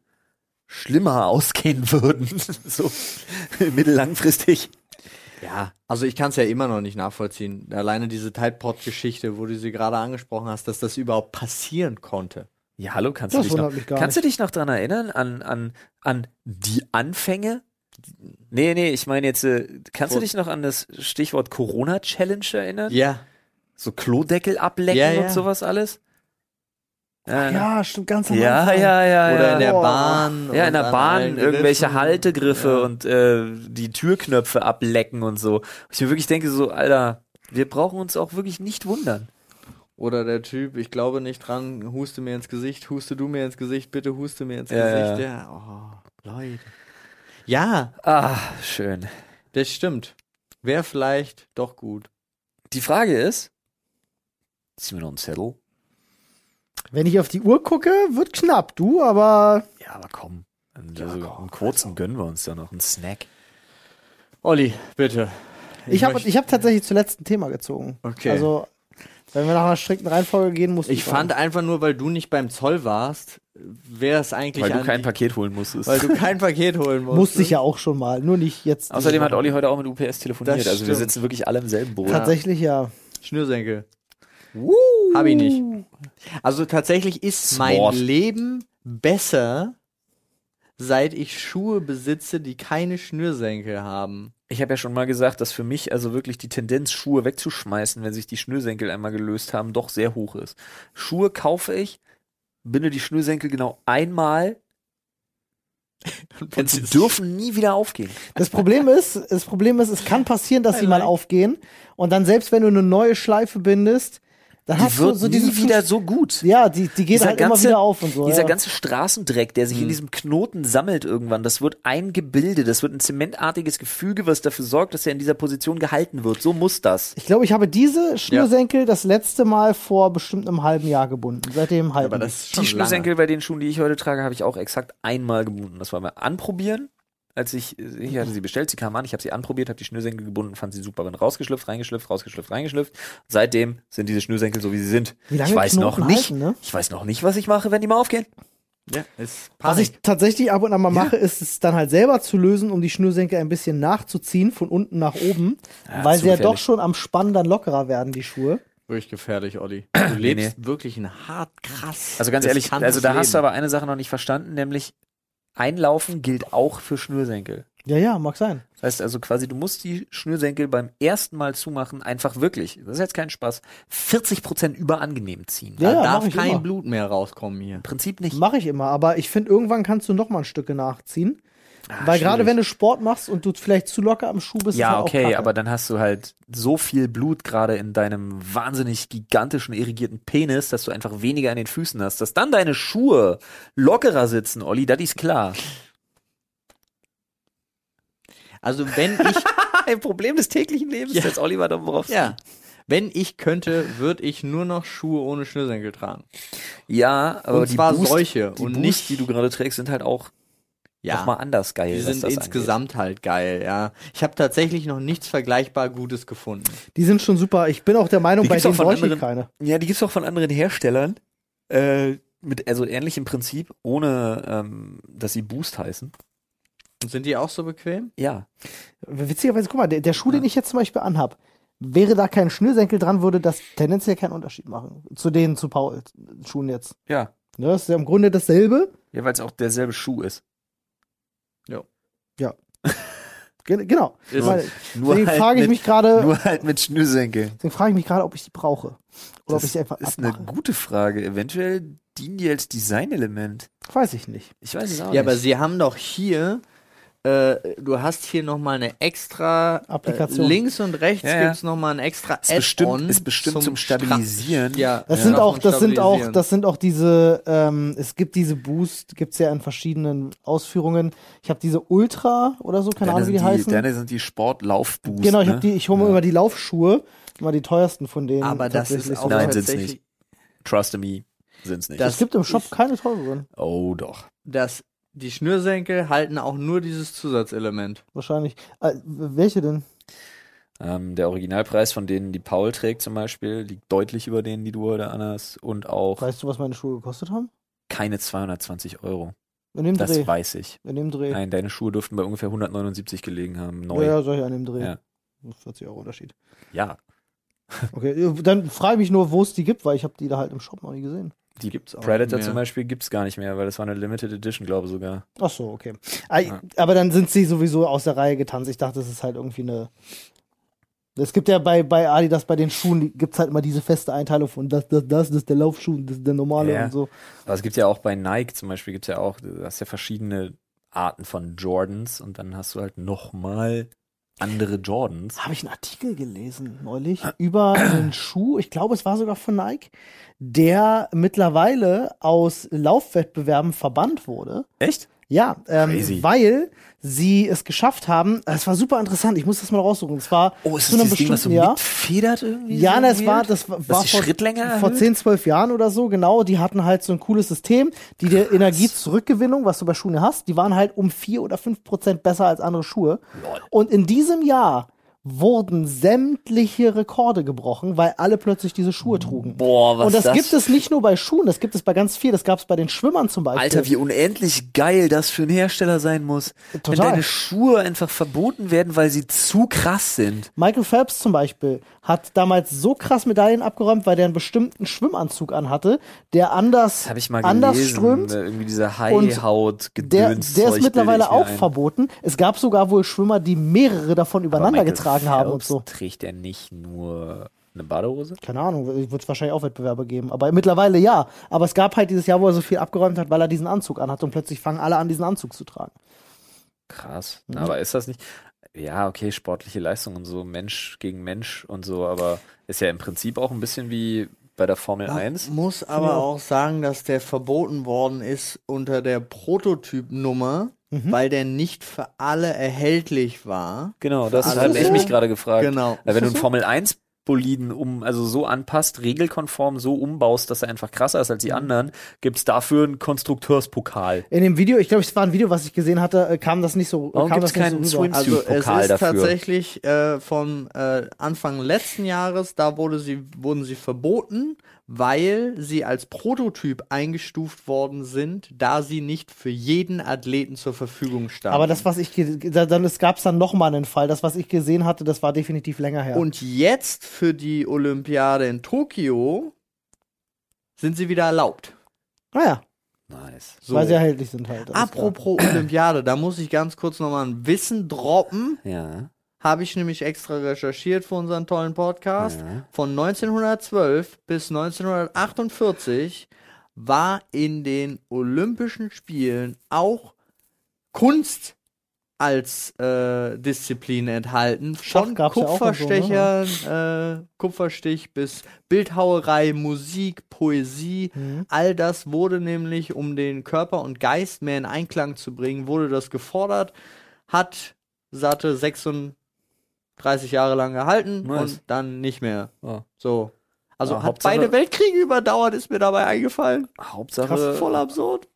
schlimmer [LAUGHS] ausgehen würden. [LAUGHS] so mittellangfristig. Ja, also ich kann es ja immer noch nicht nachvollziehen. Alleine diese Tide Pod Geschichte, wo du sie gerade angesprochen hast, dass das überhaupt passieren konnte. Ja, hallo, kannst Das du dich noch, kannst nicht. du dich noch dran erinnern an, an, an die Anfänge? Nee, nee, ich meine jetzt, äh, kannst du Vor- dich noch an das Stichwort Corona-Challenge erinnern? Ja. So Klodeckel ablecken Ja, ja. und sowas alles? Ja, Ja, stimmt, ganz am ja, Anfang. ja, ja. Oder ja. in der. Bahn. Ja, in der Bahn irgendwelche Griffen. Haltegriffe Ja. und äh, die Türknöpfe ablecken und so. Ich mir wirklich denke so, Alter, wir brauchen uns auch wirklich nicht wundern. Oder der Typ, ich glaube nicht dran, huste mir ins Gesicht, huste du mir ins Gesicht, bitte huste mir ins Ja, Gesicht. Ja, oh, Leute. Ja, Ah, schön. das stimmt. Wäre vielleicht doch gut. Die Frage ist, ziehen wir noch einen Zettel? Wenn ich auf die Uhr gucke, wird knapp, du, aber Ja, aber komm. Also, einen kurzen gönnen wir uns da noch, einen Snack. Olli, bitte. ich habe ich hab tatsächlich zuletzt ein Thema gezogen. Okay. Also, wenn wir nach einer strikten Reihenfolge gehen, muss Ich fand einfach nur, weil du nicht beim Zoll warst, wäre es eigentlich Weil du kein Paket holen musstest. weil du kein Paket holen musst. [LAUGHS] Musste ich ja auch schon mal, nur nicht jetzt. Außerdem hat. Olli heute auch mit UPS telefoniert. Das Also wir stimmt. sitzen wirklich alle im selben Boot. Tatsächlich ja. Schnürsenkel. Hab ich nicht. Also tatsächlich ist mein Smart. Leben besser, seit ich Schuhe besitze, die keine Schnürsenkel haben. Ich habe ja schon mal gesagt, dass für mich also wirklich die Tendenz, Schuhe wegzuschmeißen, wenn sich die Schnürsenkel einmal gelöst haben, doch sehr hoch ist. Schuhe kaufe ich, binde die Schnürsenkel genau einmal [LAUGHS] und sie dürfen nie wieder aufgehen. Das Problem ist, das Problem ist, es kann passieren, dass sie mal aufgehen und dann selbst wenn du eine neue Schleife bindest, dann Die hast du wird so nie diesen wieder so gut. Ja, die, die geht Dieser halt immer ganze- wieder auf und so. Dieser ja. ganze Straßendreck, der sich in diesem Knoten sammelt irgendwann, das wird ein Gebilde, das wird ein zementartiges Gefüge, was dafür sorgt, dass er in dieser Position gehalten wird. So muss das. Ich glaube, ich habe diese Schnürsenkel das letzte Mal vor bestimmt einem halben Jahr gebunden. Seitdem halten. Aber die. das ist schon Die Schnürsenkel bei den Schuhen, die ich heute trage, habe ich auch exakt einmal gebunden. Das war mal anprobieren. Als ich, ich hatte sie bestellt, sie kam an, ich habe sie anprobiert, habe die Schnürsenkel gebunden, fand sie super, bin rausgeschlüpft, reingeschlüpft, rausgeschlüpft, reingeschlüpft. Seitdem sind diese Schnürsenkel so, wie sie sind. Wie lange ich weiß noch Knoten nicht, halten, ne? ich weiß noch nicht, was ich mache, wenn die mal aufgehen. Ja, ist Was ich tatsächlich ab und an mal mache, ist es dann halt selber zu lösen, um die Schnürsenkel ein bisschen nachzuziehen, von unten nach oben, Ja, weil sie ja doch schon am Spann dann lockerer werden, die Schuhe. wirklich gefährlich, Olli. [COUGHS] Du lebst nee. wirklich ein hart krass. Also ganz ehrlich, also da hast du Leben. aber eine Sache noch nicht verstanden, nämlich Einlaufen gilt auch für Schnürsenkel. Ja, ja, mag sein. Das heißt also quasi, du musst die Schnürsenkel beim ersten Mal zumachen, einfach wirklich, das ist jetzt kein Spaß, 40 Prozent überangenehm ziehen. Ja, Da ja, darf kein immer. Blut mehr rauskommen hier. Im Prinzip nicht. Mache ich immer, aber ich finde, irgendwann kannst du noch mal ein Stücke nachziehen. Ah, weil gerade wenn du Sport machst und du vielleicht zu locker am Schuh bist, ist Ja, halt okay, aber dann hast du halt so viel Blut gerade in deinem wahnsinnig gigantischen, irrigierten Penis, dass du einfach weniger an den Füßen hast. Dass dann deine Schuhe lockerer sitzen, Olli, das ist klar. Also wenn ich, [LAUGHS] Ein Problem des täglichen Lebens, Ja. jetzt Oliver Dombrowski. ja, wenn ich könnte, würde ich nur noch Schuhe ohne Schnürsenkel tragen. Ja, aber Und die zwar Boost, solche die und Boost, nicht- die du gerade trägst, sind halt auch Ja, nochmal anders geil. die sind das insgesamt halt geil, ja. Ich habe tatsächlich noch nichts vergleichbar Gutes gefunden. Die sind schon super. Ich bin auch der Meinung, Die bei gibt's auch denen bräuchte ich anderen- keine. angeht. Ja, die gibt's auch von anderen Herstellern. Äh, mit also ähnlichem Prinzip, ohne ähm, dass sie Boost heißen. Und sind die auch so bequem? Ja. Witzigerweise, guck mal, der, der Schuh, den ich jetzt zum Beispiel anhab, wäre da kein Schnürsenkel dran, würde das tendenziell keinen Unterschied machen. Zu denen zu Paul Schuhen jetzt. Ja. Ne, das ist ja im Grunde dasselbe. Ja, weil es auch derselbe Schuh ist. Ge genau. Ist- Weil, Nur deswegen halt frage ich mit- mich gerade, Nur halt mit Schnürsenkeln. deswegen frage ich mich gerade, ob ich die brauche. Oder ob ich sie einfach ist eine abmache. gute Frage. Eventuell dienen die als Designelement. Weiß ich nicht. Ich weiß es auch Ja, nicht. aber sie haben doch hier, äh, du hast hier nochmal eine extra Applikation. Äh, links und rechts Ja, ja. gibt's noch nochmal ein extra ist bestimmt, Add-on ist bestimmt zum, Stra- Stabilisieren. Ja, Das ja, sind auch, zum das sind auch, das sind auch diese, ähm, es gibt diese Boost, gibt's ja in verschiedenen Ausführungen. Ich habe diese Ultra oder so, keine Deine Ahnung, wie die sind die, heißen. deine sind die Sportlaufboost. genau, ich ne? habe die, ich hole mir immer die Laufschuhe, immer die teuersten von denen. Aber das ist tatsächlich auch. Nein, sind's nicht. Trust me, sind's nicht. Das- es gibt im Shop keine teureren, oh doch. dass die Schnürsenkel halten auch nur dieses Zusatzelement. wahrscheinlich. Äh, welche denn? Ähm, der Originalpreis von denen, die Paul trägt zum Beispiel, liegt deutlich über denen, die du heute anhast. Und auch Weißt du, was meine Schuhe gekostet haben? keine 220 Euro. In dem Das Dreh. weiß ich. In dem Dreh. Nein, deine Schuhe dürften bei ungefähr 179 gelegen haben. Ja, Neu. ja, solche an dem Dreh. Ja. 40 Euro Unterschied. ja. Okay, dann frage ich mich nur, wo es die gibt, weil ich habe die da halt im Shop noch nie gesehen. Die Gibt's auch Predator zum. Beispiel gibt's gar nicht mehr, weil das war eine Limited Edition, glaube ich sogar. Ach so, okay. Ah, Aber dann sind sie sowieso aus der Reihe getanzt. Ich dachte, das ist halt irgendwie eine. Es gibt ja bei, bei Adidas, bei den Schuhen, die gibt's halt immer diese feste Einteilung von das, das, das, das ist der Laufschuh, das ist der normale Ja. und so. Aber es gibt ja auch bei Nike zum Beispiel, gibt's ja auch, du hast ja verschiedene Arten von Jordans und dann hast du halt nochmal andere Jordans. Habe ich einen Artikel gelesen neulich über einen Schuh, ich glaube, es war sogar von Nike, der mittlerweile aus Laufwettbewerben verbannt wurde. Echt? Ja, ähm, Crazy. weil sie es geschafft haben. Es war super interessant. Ich muss das mal raussuchen. Es war Oh, ist zu einem dieses Ding, was so bestimmten Jahr. mitfedert irgendwie? Ja, so ne, es war, das war, vor, vor erhöht? 10, 12 Jahren oder so, genau. Die hatten halt so ein cooles System, die dir Energiezurückgewinnung, was du bei Schuhen hast, die waren halt um 4 oder 5 Prozent besser als andere Schuhe. Lol. Und in diesem Jahr wurden sämtliche Rekorde gebrochen, weil alle plötzlich diese Schuhe trugen. Boah, was Und das, das gibt es nicht nur bei Schuhen, das gibt es bei ganz viel. Das gab es bei den Schwimmern zum Beispiel. Alter, wie unendlich geil das für einen Hersteller sein muss. Wenn Total. deine Schuhe einfach verboten werden, weil sie zu krass sind. Michael Phelps zum Beispiel hat damals so krass Medaillen abgeräumt, weil der einen bestimmten Schwimmanzug anhatte, der anders, Das ich mal anders gelesen. strömt. äh, Irgendwie diese Der, Haihaut-Gedöns. der ist mittlerweile auch verboten. Es gab sogar wohl Schwimmer, die mehrere davon übereinander getragen haben und so. Trägt er nicht nur eine Badehose? Keine Ahnung, wird es wahrscheinlich auch Wettbewerbe geben. Aber mittlerweile ja. Aber es gab halt dieses Jahr, wo er so viel abgeräumt hat, weil er diesen Anzug anhat und plötzlich fangen alle an, diesen Anzug zu tragen. Krass. Mhm. Aber ist das nicht. Ja, okay, sportliche Leistung und so, Mensch gegen Mensch und so, aber ist ja im Prinzip auch ein bisschen wie bei der Formel 1. Muss aber auch sagen, dass der verboten worden ist unter der Prototypnummer, Mhm. weil der nicht für alle erhältlich war. Genau, das habe das ich mich gerade gefragt. Genau. Weil wenn du einen Formel 1 Boliden um, also so anpasst, regelkonform so umbaust, dass er einfach krasser ist als Mhm. die anderen, gibt's dafür einen Konstrukteurspokal. In dem Video, ich glaube, es war ein Video, was ich gesehen hatte, äh, kam das nicht so, Warum kam gibt's das keinen so rüber. Swim- Also es ist dafür. tatsächlich äh, von äh, Anfang letzten Jahres, da wurde sie, wurden sie verboten, weil sie als Prototyp eingestuft worden sind, da sie nicht für jeden Athleten zur Verfügung standen. Aber das, was ich, da- dann, es gab dann noch mal einen Fall. Das, was ich gesehen hatte, das war definitiv länger her. Und jetzt für die Olympiade in Tokio sind sie wieder erlaubt. naja, Nice. So. weil sie erhältlich sind halt. Apropos Olympiade, da muss ich ganz kurz nochmal ein Wissen droppen. Ja. Habe ich nämlich extra recherchiert für unseren tollen Podcast. Ja. Von 1912 bis 1948 war in den Olympischen Spielen auch Kunst als äh, Disziplin enthalten. Von und so, ne? Kupferstechern, äh, Kupferstich bis Bildhauerei, Musik, Poesie. Mhm. All das wurde nämlich, um den Körper und Geist mehr in Einklang zu bringen, wurde das gefordert, hat satte 36 Jahre lang gehalten Nice. und dann nicht mehr. Oh. So. Also Ja, hat Hauptsache- beide Weltkriege überdauert, ist mir dabei eingefallen. Hauptsache, Krass, voll absurd.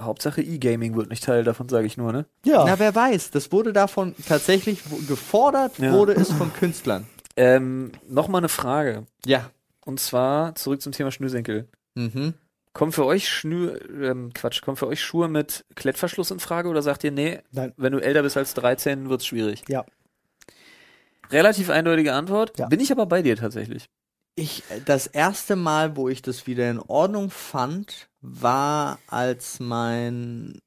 Hauptsache E-Gaming wird nicht Teil davon, sage ich nur, ne? Ja. Na, wer weiß, das wurde davon tatsächlich gefordert, Ja. wurde es von Künstlern. Ähm, Nochmal eine Frage. Ja. Und zwar zurück zum Thema Schnürsenkel. Mhm. Kommen für euch Schnür, ähm, Quatsch, kommen für euch Schuhe mit Klettverschluss in Frage oder sagt ihr, nee, Nein. wenn du älter bist als 13, wird's schwierig? Ja. Relativ eindeutige Antwort. Ja. Bin ich aber bei dir tatsächlich. Ich, das erste Mal, wo ich das wieder in Ordnung fand, war als mein,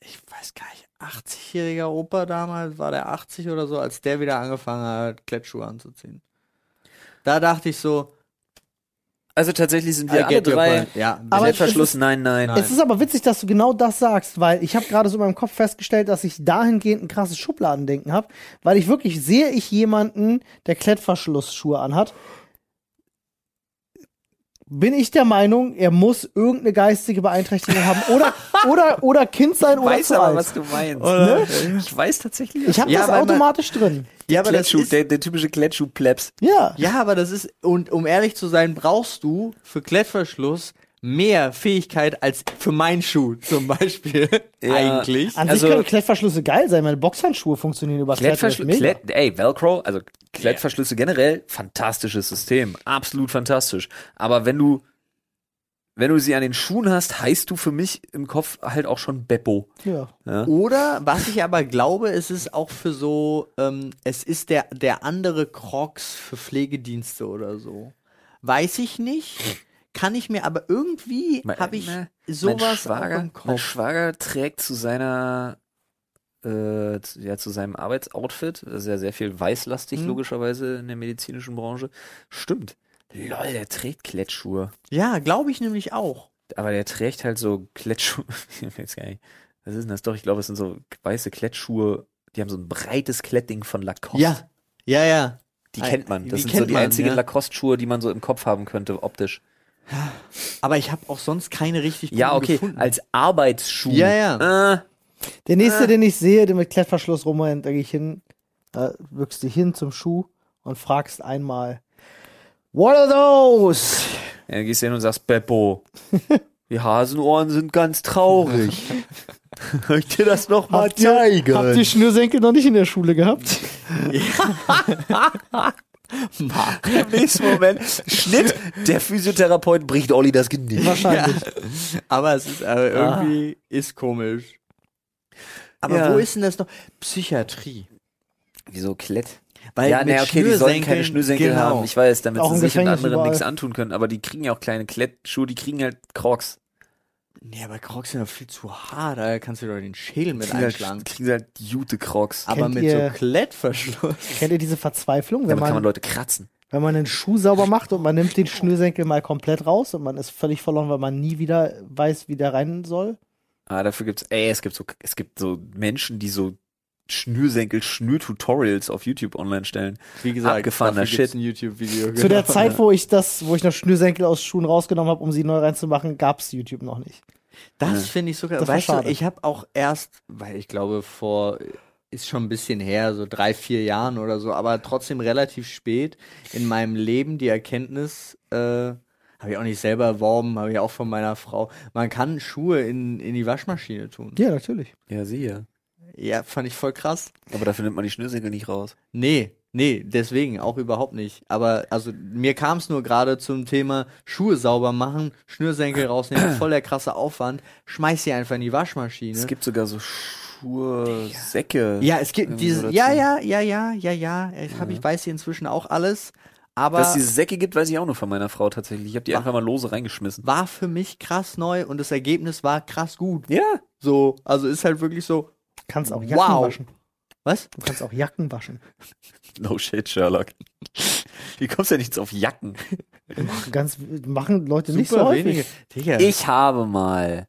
ich weiß gar nicht, 80-jähriger Opa damals, war der 80 oder so, als der wieder angefangen hat, Klettschuhe anzuziehen. Da dachte ich so, Also tatsächlich sind wir alle drei. Ja, Aber Klettverschluss, es ist- nein, nein. Nein. Es ist aber witzig, dass du genau das sagst, weil ich habe gerade so in meinem Kopf festgestellt, dass ich dahingehend ein krasses Schubladendenken habe, weil ich wirklich sehe ich jemanden, der Klettverschlussschuhe anhat, bin ich der Meinung, er muss irgendeine geistige Beeinträchtigung haben oder [LAUGHS] oder oder Kind sein oder weiß zu aber, alt. was du meinst. Oder? Ich weiß tatsächlich. Ich habe Ja, das weil man- automatisch drin. ja, aber das Klettschuh, ist, der, der typische Klettschuh-Plebs. Ja. ja, aber das ist, und um ehrlich zu sein, brauchst du für Klettverschluss mehr Fähigkeit als für meinen Schuh zum Beispiel. Ja. Eigentlich. An Also- sich können Klettverschlüsse geil sein, meine Boxhandschuhe funktionieren über Klettverschluss. Klett, ey, Velcro, also Klettverschlüsse generell, fantastisches System. Absolut fantastisch. Aber wenn du, wenn du sie an den Schuhen hast, heißt du für mich im Kopf halt auch schon Beppo. Ja. Ja? Oder, was ich aber glaube, es ist auch für so, ähm, es ist der, der andere Crocs für Pflegedienste oder so. Weiß ich nicht. Kann ich mir, aber irgendwie Mein- habe ich ne, sowas mein Schwager, im Mein Kopf. Schwager trägt zu seiner äh, zu, ja, zu seinem Arbeitsoutfit, das ist ja sehr viel weißlastig, Mhm. logischerweise in der medizinischen Branche. Stimmt. Lol, der trägt Klettschuhe. Ja, glaube ich nämlich auch. Aber der trägt halt so Klettschuhe. [LAUGHS] Ich weiß jetzt gar nicht. Was ist denn das doch? Ich glaube, es sind so weiße Klettschuhe. Die haben so ein breites Klettding von Lacoste. Ja, ja, ja. Die kennt man. Das die sind so die man, einzigen ja. Lacoste-Schuhe, die man so im Kopf haben könnte, optisch. Aber ich habe auch sonst keine richtig Ja, guten okay. gefunden. Als Arbeitsschuh. Ja, ja. Äh, Der nächste, den ich sehe, der mit Klettverschluss rumrennt, da gehe ich hin, da wirkst du hin zum Schuh und fragst einmal, What are those? Ja, dann gehst du hin und sagst, Beppo, die Hasenohren sind ganz traurig. [LAUGHS] Soll ich dir das noch mal Habt ihr, zeigen? habt ihr Schnürsenkel noch nicht in der Schule gehabt? [LAUGHS] Im nächsten Moment, Schnitt, der Physiotherapeut bricht Olli das Genick. Wahrscheinlich. Aber es ist äh, irgendwie ist komisch. Aber Ja. wo ist denn das noch? Psychiatrie. Wieso Klett? Weil ja, nee, okay, die sollen keine Schnürsenkel genau. haben. Ich weiß, damit Auch sie sich und Gefängnis anderen nichts antun können. Aber die kriegen ja auch kleine Klettschuhe, die kriegen halt Crocs. Nee, aber Crocs sind doch viel zu hart, da kannst du doch den Schädel mit Kriegen einschlagen. halt, kriegen halt Jute Crocs. Aber Kennt mit ihr- so Klettverschluss. Kennt ihr diese Verzweiflung, wenn Damit kann man man, Leute kratzen. wenn man einen Schuh sauber macht und man nimmt den Schnürsenkel mal komplett raus und man ist völlig verloren, weil man nie wieder weiß, wie der rein soll? Ah, dafür gibt's, ey, es gibt so, es gibt so Menschen, die so Schnürsenkel, Schnürtutorials auf YouTube online stellen. Wie gesagt, Abgefahrener Shit. ein YouTube-Video. Zu der genau. Zeit, wo ich das, wo ich noch Schnürsenkel aus Schuhen rausgenommen habe, um sie neu reinzumachen, gab's YouTube noch nicht. Das finde ich sogar. Das war weißt du, ich habe auch erst, weil ich glaube vor ist schon ein bisschen her, so drei, vier Jahren oder so, aber trotzdem relativ spät in meinem Leben die Erkenntnis, äh, habe ich auch nicht selber erworben, habe ich auch von meiner Frau. Man kann Schuhe in, in die Waschmaschine tun. Ja, natürlich. Ja, siehe. Ja, fand ich voll krass. Aber dafür nimmt man die Schnürsenkel nicht raus. Nee, nee, deswegen auch überhaupt nicht. Aber also mir kam es nur gerade zum Thema Schuhe sauber machen, Schnürsenkel rausnehmen, voll der krasse Aufwand, schmeiß sie einfach in die Waschmaschine. Es gibt sogar so Schuhe, Säcke. Ja, es gibt diese, ja, ja, ja, ja, ja, ja, ich, hab, ich weiß hier inzwischen auch alles, aber Dass es diese Säcke gibt, weiß ich auch nur von meiner Frau tatsächlich. Ich habe die einfach mal lose reingeschmissen. war für mich krass neu und das Ergebnis war krass gut. Ja. So, also ist halt wirklich so, Kannst auch Jacken Wow. waschen. was? Du kannst auch Jacken waschen. [LAUGHS] No shit, Sherlock. Wie kommst du denn jetzt auf Jacken? Ganz, machen Leute nicht so häufig. wenige. Ich habe mal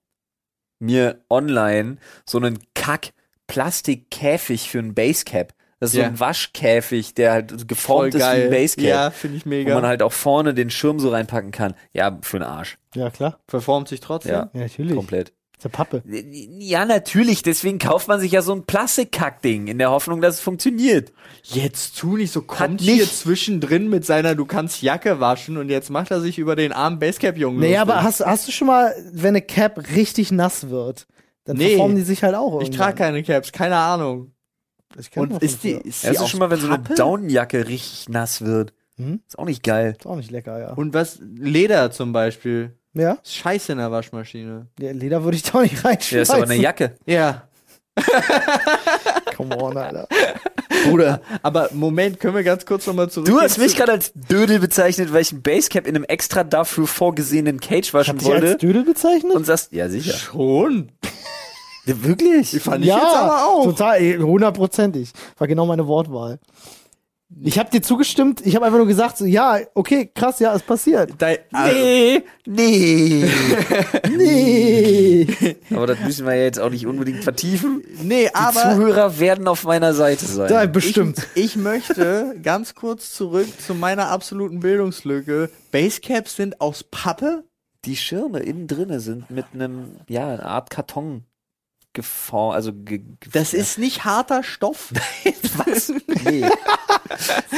mir online so einen Kack-Plastikkäfig für einen Basecap. Das ist Ja. so ein Waschkäfig, der halt voll geformt ist wie geil. ein Basecap. Ja, finde ich Wo mega. man halt auch vorne den Schirm so reinpacken kann. Ja, für den Arsch. Ja, klar. Verformt sich trotzdem. Ja, Ja, natürlich. komplett. Ist eine Pappe. Ja, natürlich. Deswegen kauft man sich ja so ein Plastikkackding in der Hoffnung, dass es funktioniert. Jetzt tu nicht so, Hat kommt nicht- hier zwischendrin mit seiner, du kannst Jacke waschen und jetzt macht er sich über den armen Basecap-Jungen Naja, lustig. aber hast, hast du schon mal, wenn eine Cap richtig nass wird, dann Nee. verformen die sich halt auch Ich irgendwann. trage keine Caps, keine Ahnung. Ich Und ist die, ist die Hast du aus schon mal, wenn so eine? Daunenjacke richtig nass wird? Hm? Ist auch nicht geil. Ist auch nicht lecker, ja. Und was, Leder zum Beispiel. Ja? Ist scheiße in der Waschmaschine. ja Leder würde ich doch nicht Ja, reinschmeißen. ist aber eine Jacke. Ja. [LAUGHS] Come on, Alter. Bruder. Aber Moment, können wir ganz kurz nochmal zurück. Du hast mich gerade als Dödel bezeichnet, weil ich ein Basecap in einem extra dafür vorgesehenen Cage waschen Hat dich als wollte. Dödel bezeichnet? Und sagst, ja sicher. schon. Ja, wirklich? Die fand ich ja, jetzt aber auch. total, hundertprozentig. War genau meine Wortwahl. Ich habe dir zugestimmt, ich habe einfach nur gesagt, so, ja, okay, krass, ja, es passiert. Dein, also, Nee, nee. [LAUGHS] Nee. aber das müssen wir ja jetzt auch nicht unbedingt vertiefen. nee, Die aber Zuhörer werden auf meiner Seite sein. Da, bestimmt. Ich, ich möchte ganz kurz zurück zu meiner absoluten Bildungslücke. Basecaps sind aus Pappe? Die Schirme innen drinne sind mit einem, ja, eine Art Karton geformt, also ge, Das ist nicht harter Stoff. [LAUGHS] was? Nee.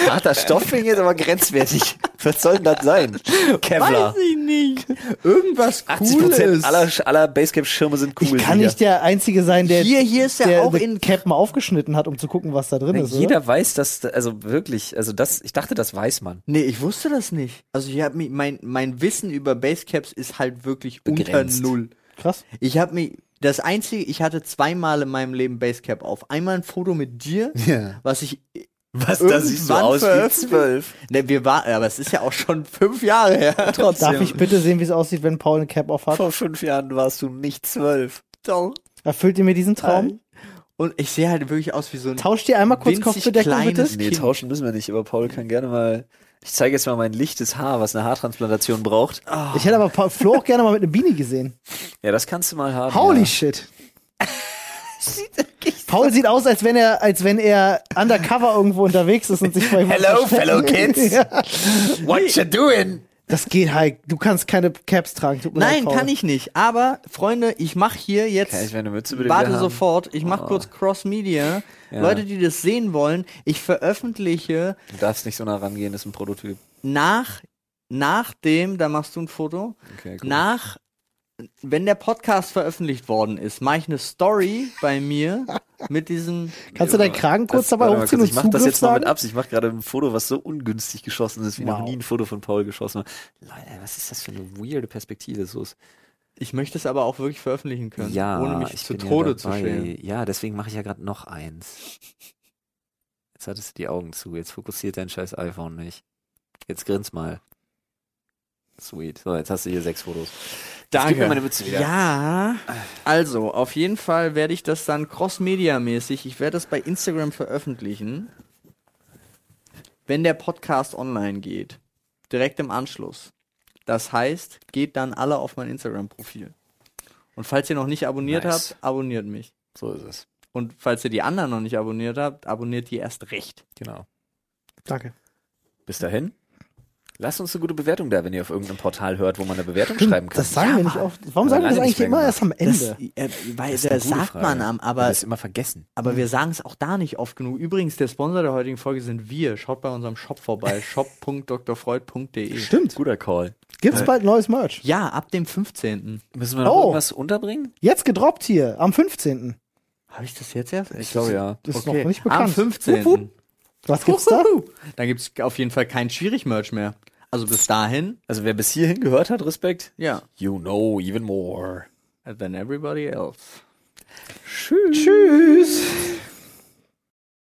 Harter Stoff finde ich jetzt aber grenzwertig. Was soll denn das sein? Kevlar. Weiß ich nicht. Irgendwas 80 Cooles. aller, aller Basecap-Schirme sind cool. Ich kann nicht der Einzige sein, der, Hier, hier ist der, der auch in Cap mal aufgeschnitten hat, um zu gucken, was da drin Ja, ist. oder? jeder weiß, dass, also wirklich, also das, ich dachte, das weiß man. Nee, ich wusste das nicht. Also ich habe mich mein mein Wissen über Basecaps ist halt wirklich Begrenzt. unter null. Krass. Ich habe mich das einzige, ich hatte zweimal in meinem Leben Basecap auf. Einmal ein Foto mit dir, Ja. was ich Was, da siehst du Irgendwann aus wie zwölf. Ne, wir waren, aber es ist ja auch schon fünf Jahre her. [LAUGHS] Darf ich bitte sehen, wie es aussieht, wenn Paul eine Cap auf hat? Vor fünf Jahren warst du nicht zwölf. Doch. Erfüllt ihr mir diesen Traum? Und ich sehe halt wirklich aus wie so ein Tauscht ihr einmal kurz Kopfbedeckung bitte? Nee, tauschen müssen wir nicht, aber Paul kann gerne mal. Ich zeige jetzt mal mein lichtes Haar, was eine Haartransplantation braucht. Ich hätte aber Paul, Flo auch gerne mal mit einem Beanie gesehen. [LAUGHS] Ja, das kannst du mal haben. Holy ja. shit. [LAUGHS] Paul sieht aus, als wenn er, als wenn er undercover irgendwo unterwegs ist und sich vor jemandem Hello, fellow kids. [LAUGHS] ja. What you doing? Das geht halt. Du kannst keine Caps tragen. Tut mir leid, Nein, kann ich nicht. Aber, Freunde, ich mache hier jetzt. Kann ich meine Mütze bitte Warte sofort, ich mache kurz Cross-Media. Ja. Leute, die das sehen wollen, ich veröffentliche Du darfst nicht so nah rangehen, das ist ein Prototyp. nach, nach dem, da machst du ein Foto, Okay, cool. nach, wenn der Podcast veröffentlicht worden ist, mache ich eine Story bei mir mit diesem, Kannst du deinen Kragen kurz dabei hochziehen und Ich mach das jetzt mal mit? Absicht. Ich mache gerade ein Foto, was so ungünstig geschossen ist, wie noch Wow. nie ein Foto von Paul geschossen hat. Leute, was ist das für eine weirde Perspektive? So ist, ich möchte es aber auch wirklich veröffentlichen können, ja, ohne mich ich zu Tode ja zu schämen. Ja, deswegen mache ich ja gerade noch eins. Jetzt hattest du die Augen zu. Jetzt fokussiert dein scheiß iPhone nicht. Jetzt grins mal. Sweet. So, jetzt hast du hier sechs Fotos. Gib mir meine Mütze wieder. Ja, also auf jeden Fall werde ich das dann cross-media-mäßig, ich werde das bei Instagram veröffentlichen, wenn der Podcast online geht. Direkt im Anschluss. Das heißt, geht dann alle auf mein Instagram-Profil. Und falls ihr noch nicht abonniert Nice. habt, abonniert mich. So ist es. Und falls ihr die anderen noch nicht abonniert habt, abonniert die erst recht. Genau. Danke. Bis dahin. Lasst uns eine gute Bewertung da, wenn ihr auf irgendeinem Portal hört, wo man eine Bewertung schreiben kann. Das sagen wir nicht oft. Warum Aber sagen wir das eigentlich immer gemacht. erst am Ende? Das, äh, weil Das ist das sagt Frage. man am, aber das immer vergessen. Aber wir sagen es auch da nicht oft genug. Übrigens, der Sponsor der heutigen Folge sind wir. Schaut bei unserem Shop vorbei. [LAUGHS] shop.drfreud.de. Stimmt. Guter Call. Gibt's bald neues Merch? Ja, ab dem 15. Müssen wir noch Oh. irgendwas unterbringen? Jetzt gedroppt hier, am 15. Habe ich das jetzt erst? Ich glaube ja. Das ist Okay. noch nicht bekannt. Am 15. Wupp, wupp. Was gibt's da? Dann gibt es auf jeden Fall kein Schwierig-Merch mehr. Also bis dahin, Also wer bis hierhin gehört hat, Respekt. ja, You know even more. than everybody else. Tschüss. Tschüss.